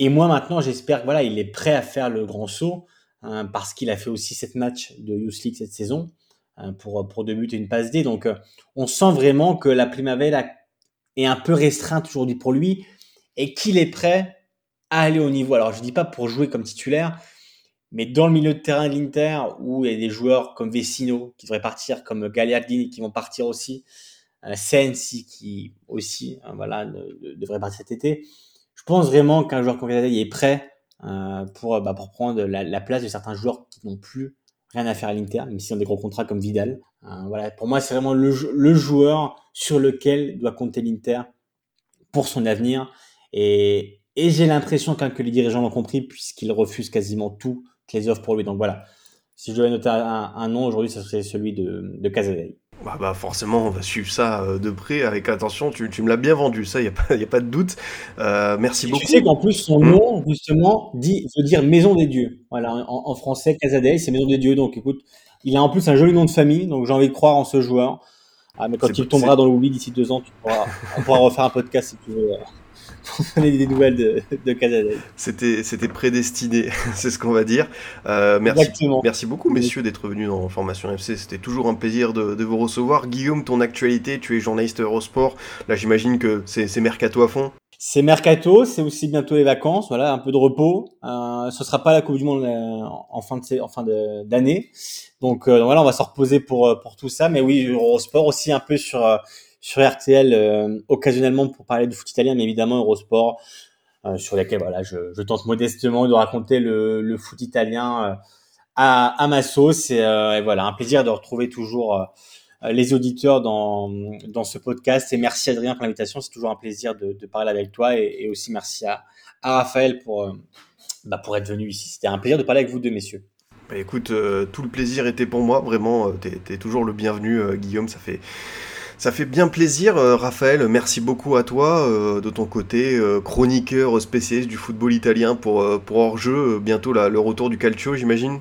Et moi, maintenant, j'espère que voilà, il est prêt à faire le grand saut hein, parce qu'il a fait aussi sept matchs de Youth League cette saison hein, pour, pour deux buts et une passe D. Donc, on sent vraiment que la Primavera est un peu restreinte aujourd'hui pour lui et qu'il est prêt à aller au niveau. Alors, je dis pas pour jouer comme titulaire, mais dans le milieu de terrain de l'Inter, où il y a des joueurs comme Vecino qui devraient partir, comme Gagliardini qui vont partir aussi, euh, Sensi qui aussi, euh, voilà, de, de, devrait partir cet été. Pense vraiment qu'un joueur comme Gagliardini est prêt euh, pour, bah, pour prendre la, la, place de certains joueurs qui n'ont plus rien à faire à l'Inter, même s'ils ont des gros contrats comme Vidal. Euh, voilà, pour moi, c'est vraiment le, joueur sur lequel doit compter l'Inter pour son avenir. Et, j'ai l'impression même que les dirigeants l'ont compris puisqu'ils refusent quasiment toutes les offres pour lui. Donc voilà, si je devais noter un, un nom aujourd'hui, ce serait celui de, de Casadei. Bah, bah, forcément, on va suivre ça euh, de près, avec attention. Tu, tu me l'as bien vendu, ça, il n'y a, pas- y a pas de doute. Euh, merci Et beaucoup. Tu sais qu'en plus, son Hmm. nom, justement, dit, veut dire maison des dieux. Voilà, en, en français, Casadei, c'est maison des dieux. Donc, écoute, il a en plus un joli nom de famille, donc j'ai envie de croire en ce joueur. Ah, mais quand il tombera dans l'oubli d'ici deux ans, tu pourras, on pourra refaire un podcast si tu veux, pour donner des nouvelles de, de Casadei. C'était, c'était prédestiné, c'est ce qu'on va dire. Euh, merci, Exactement. merci beaucoup, messieurs, d'être venus dans Formation FC. C'était toujours un plaisir de, de vous recevoir. Guillaume, ton actualité, tu es journaliste Eurosport. Là, j'imagine que c'est, c'est mercato à fond. C'est mercato, c'est aussi bientôt les vacances, voilà, un peu de repos. Euh, ce sera pas la Coupe du Monde euh, en fin de en fin de- d'année, donc euh, voilà, on va se reposer pour euh, pour tout ça. Mais oui, Eurosport aussi un peu sur euh, sur RTL euh, occasionnellement pour parler de foot italien, mais évidemment Eurosport euh, sur lesquels voilà, je, tente modestement de raconter le, foot italien euh, à, à ma. Et, voilà, un plaisir de retrouver toujours les auditeurs dans, dans ce podcast. Et merci Adrien pour l'invitation. C'est toujours un plaisir de, parler avec toi. Et, aussi merci à, à Raphaël pour, bah, pour être venu ici. C'était un plaisir de parler avec vous deux, messieurs. Bah, écoute, tout le plaisir était pour moi, vraiment, euh, t'es, toujours le bienvenu, Guillaume, ça fait, ça fait bien plaisir. Euh, Raphaël, merci beaucoup à toi, euh, de ton côté, euh, chroniqueur spécialiste du football italien pour, pour hors-jeu, bientôt le retour du calcio, j'imagine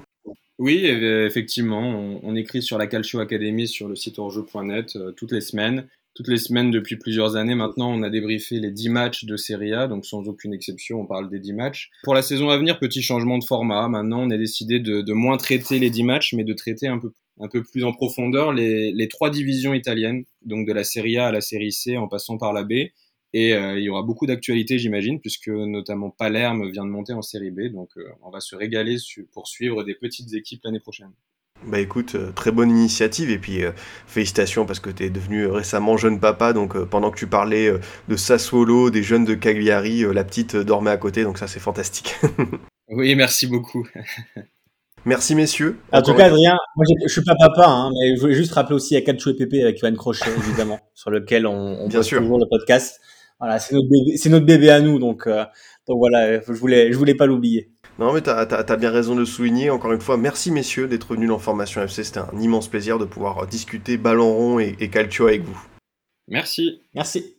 Oui, effectivement, on, écrit sur la Calcio Academy sur le site orjeu.net euh, toutes les semaines. Toutes les semaines depuis plusieurs années maintenant, on a débriefé les 10 matchs de Serie A, donc sans aucune exception, on parle des 10 matchs. Pour la saison à venir, petit changement de format. Maintenant, on a décidé de, moins traiter les 10 matchs, mais de traiter un peu, un peu plus en profondeur les, les trois divisions italiennes, donc de la Serie A à la Série C en passant par la B. Et euh, il y aura beaucoup d'actualités, j'imagine, puisque notamment Palerme vient de monter en Série B, donc euh, on va se régaler pour suivre des petites équipes l'année prochaine. Bah écoute, euh, très bonne initiative et puis euh, félicitations parce que tu es devenu récemment jeune papa, donc euh, pendant que tu parlais euh, de Sassuolo, des jeunes de Cagliari, la petite dormait à côté, donc ça c'est fantastique. Oui, merci beaucoup. Merci messieurs. En tout cas, Adrien, moi je suis pas papa, hein, mais je voulais juste rappeler aussi à Calcio et Pépé avec Yoann Crochet, évidemment, sur lequel on, on Bien sûr. toujours le podcast. Voilà, c'est notre bébé, c'est notre bébé à nous, donc, euh, donc voilà, je voulais, je voulais pas l'oublier. Non mais t'as as, bien raison de le souligner, encore une fois, merci messieurs d'être venus dans Formation FC, c'était un immense plaisir de pouvoir discuter ballon rond et, et calcio avec vous. Merci. Merci.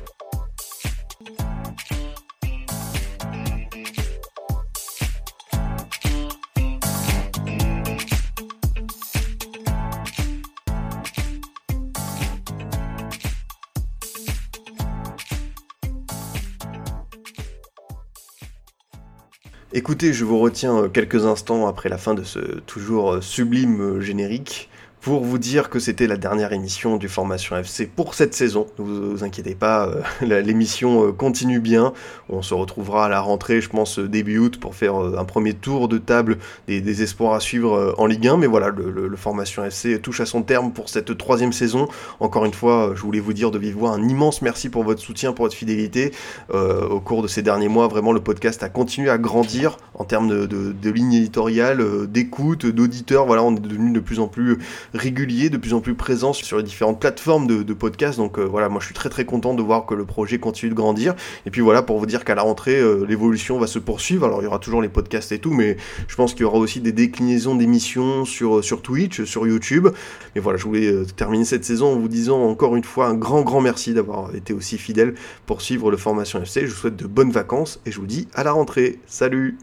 Écoutez, je vous retiens euh, quelques instants après la fin de ce toujours euh, sublime euh, générique pour vous dire que c'était la dernière émission du Formation FC pour cette saison. Ne vous, inquiétez pas, euh, l'émission euh, continue bien. On se retrouvera à la rentrée, je pense, euh, début août pour faire un premier tour de table des, espoirs à suivre en Ligue 1. Mais voilà, le, Formation FC touche à son terme pour cette troisième saison. Encore une fois, je voulais vous dire de vive voix un immense merci pour votre soutien, pour votre fidélité. Au cours de ces derniers mois, vraiment, le podcast a continué à grandir en termes de, de, de ligne éditoriale, d'écoute, d'auditeurs. Voilà, on est devenu de plus en plus régulier, de plus en plus présent sur les différentes plateformes de, de podcast. Donc euh, voilà, moi je suis très très content de voir que le projet continue de grandir. Et puis voilà, pour vous dire qu'à la rentrée, euh, l'évolution va se poursuivre. Alors il y aura toujours les podcasts et tout, mais je pense qu'il y aura aussi des déclinaisons d'émissions sur, sur Twitch, sur YouTube. Mais voilà, je voulais euh, terminer cette saison en vous disant encore une fois un grand grand merci d'avoir été aussi fidèle pour suivre le Formation FC. Je vous souhaite de bonnes vacances et je vous dis à la rentrée. Salut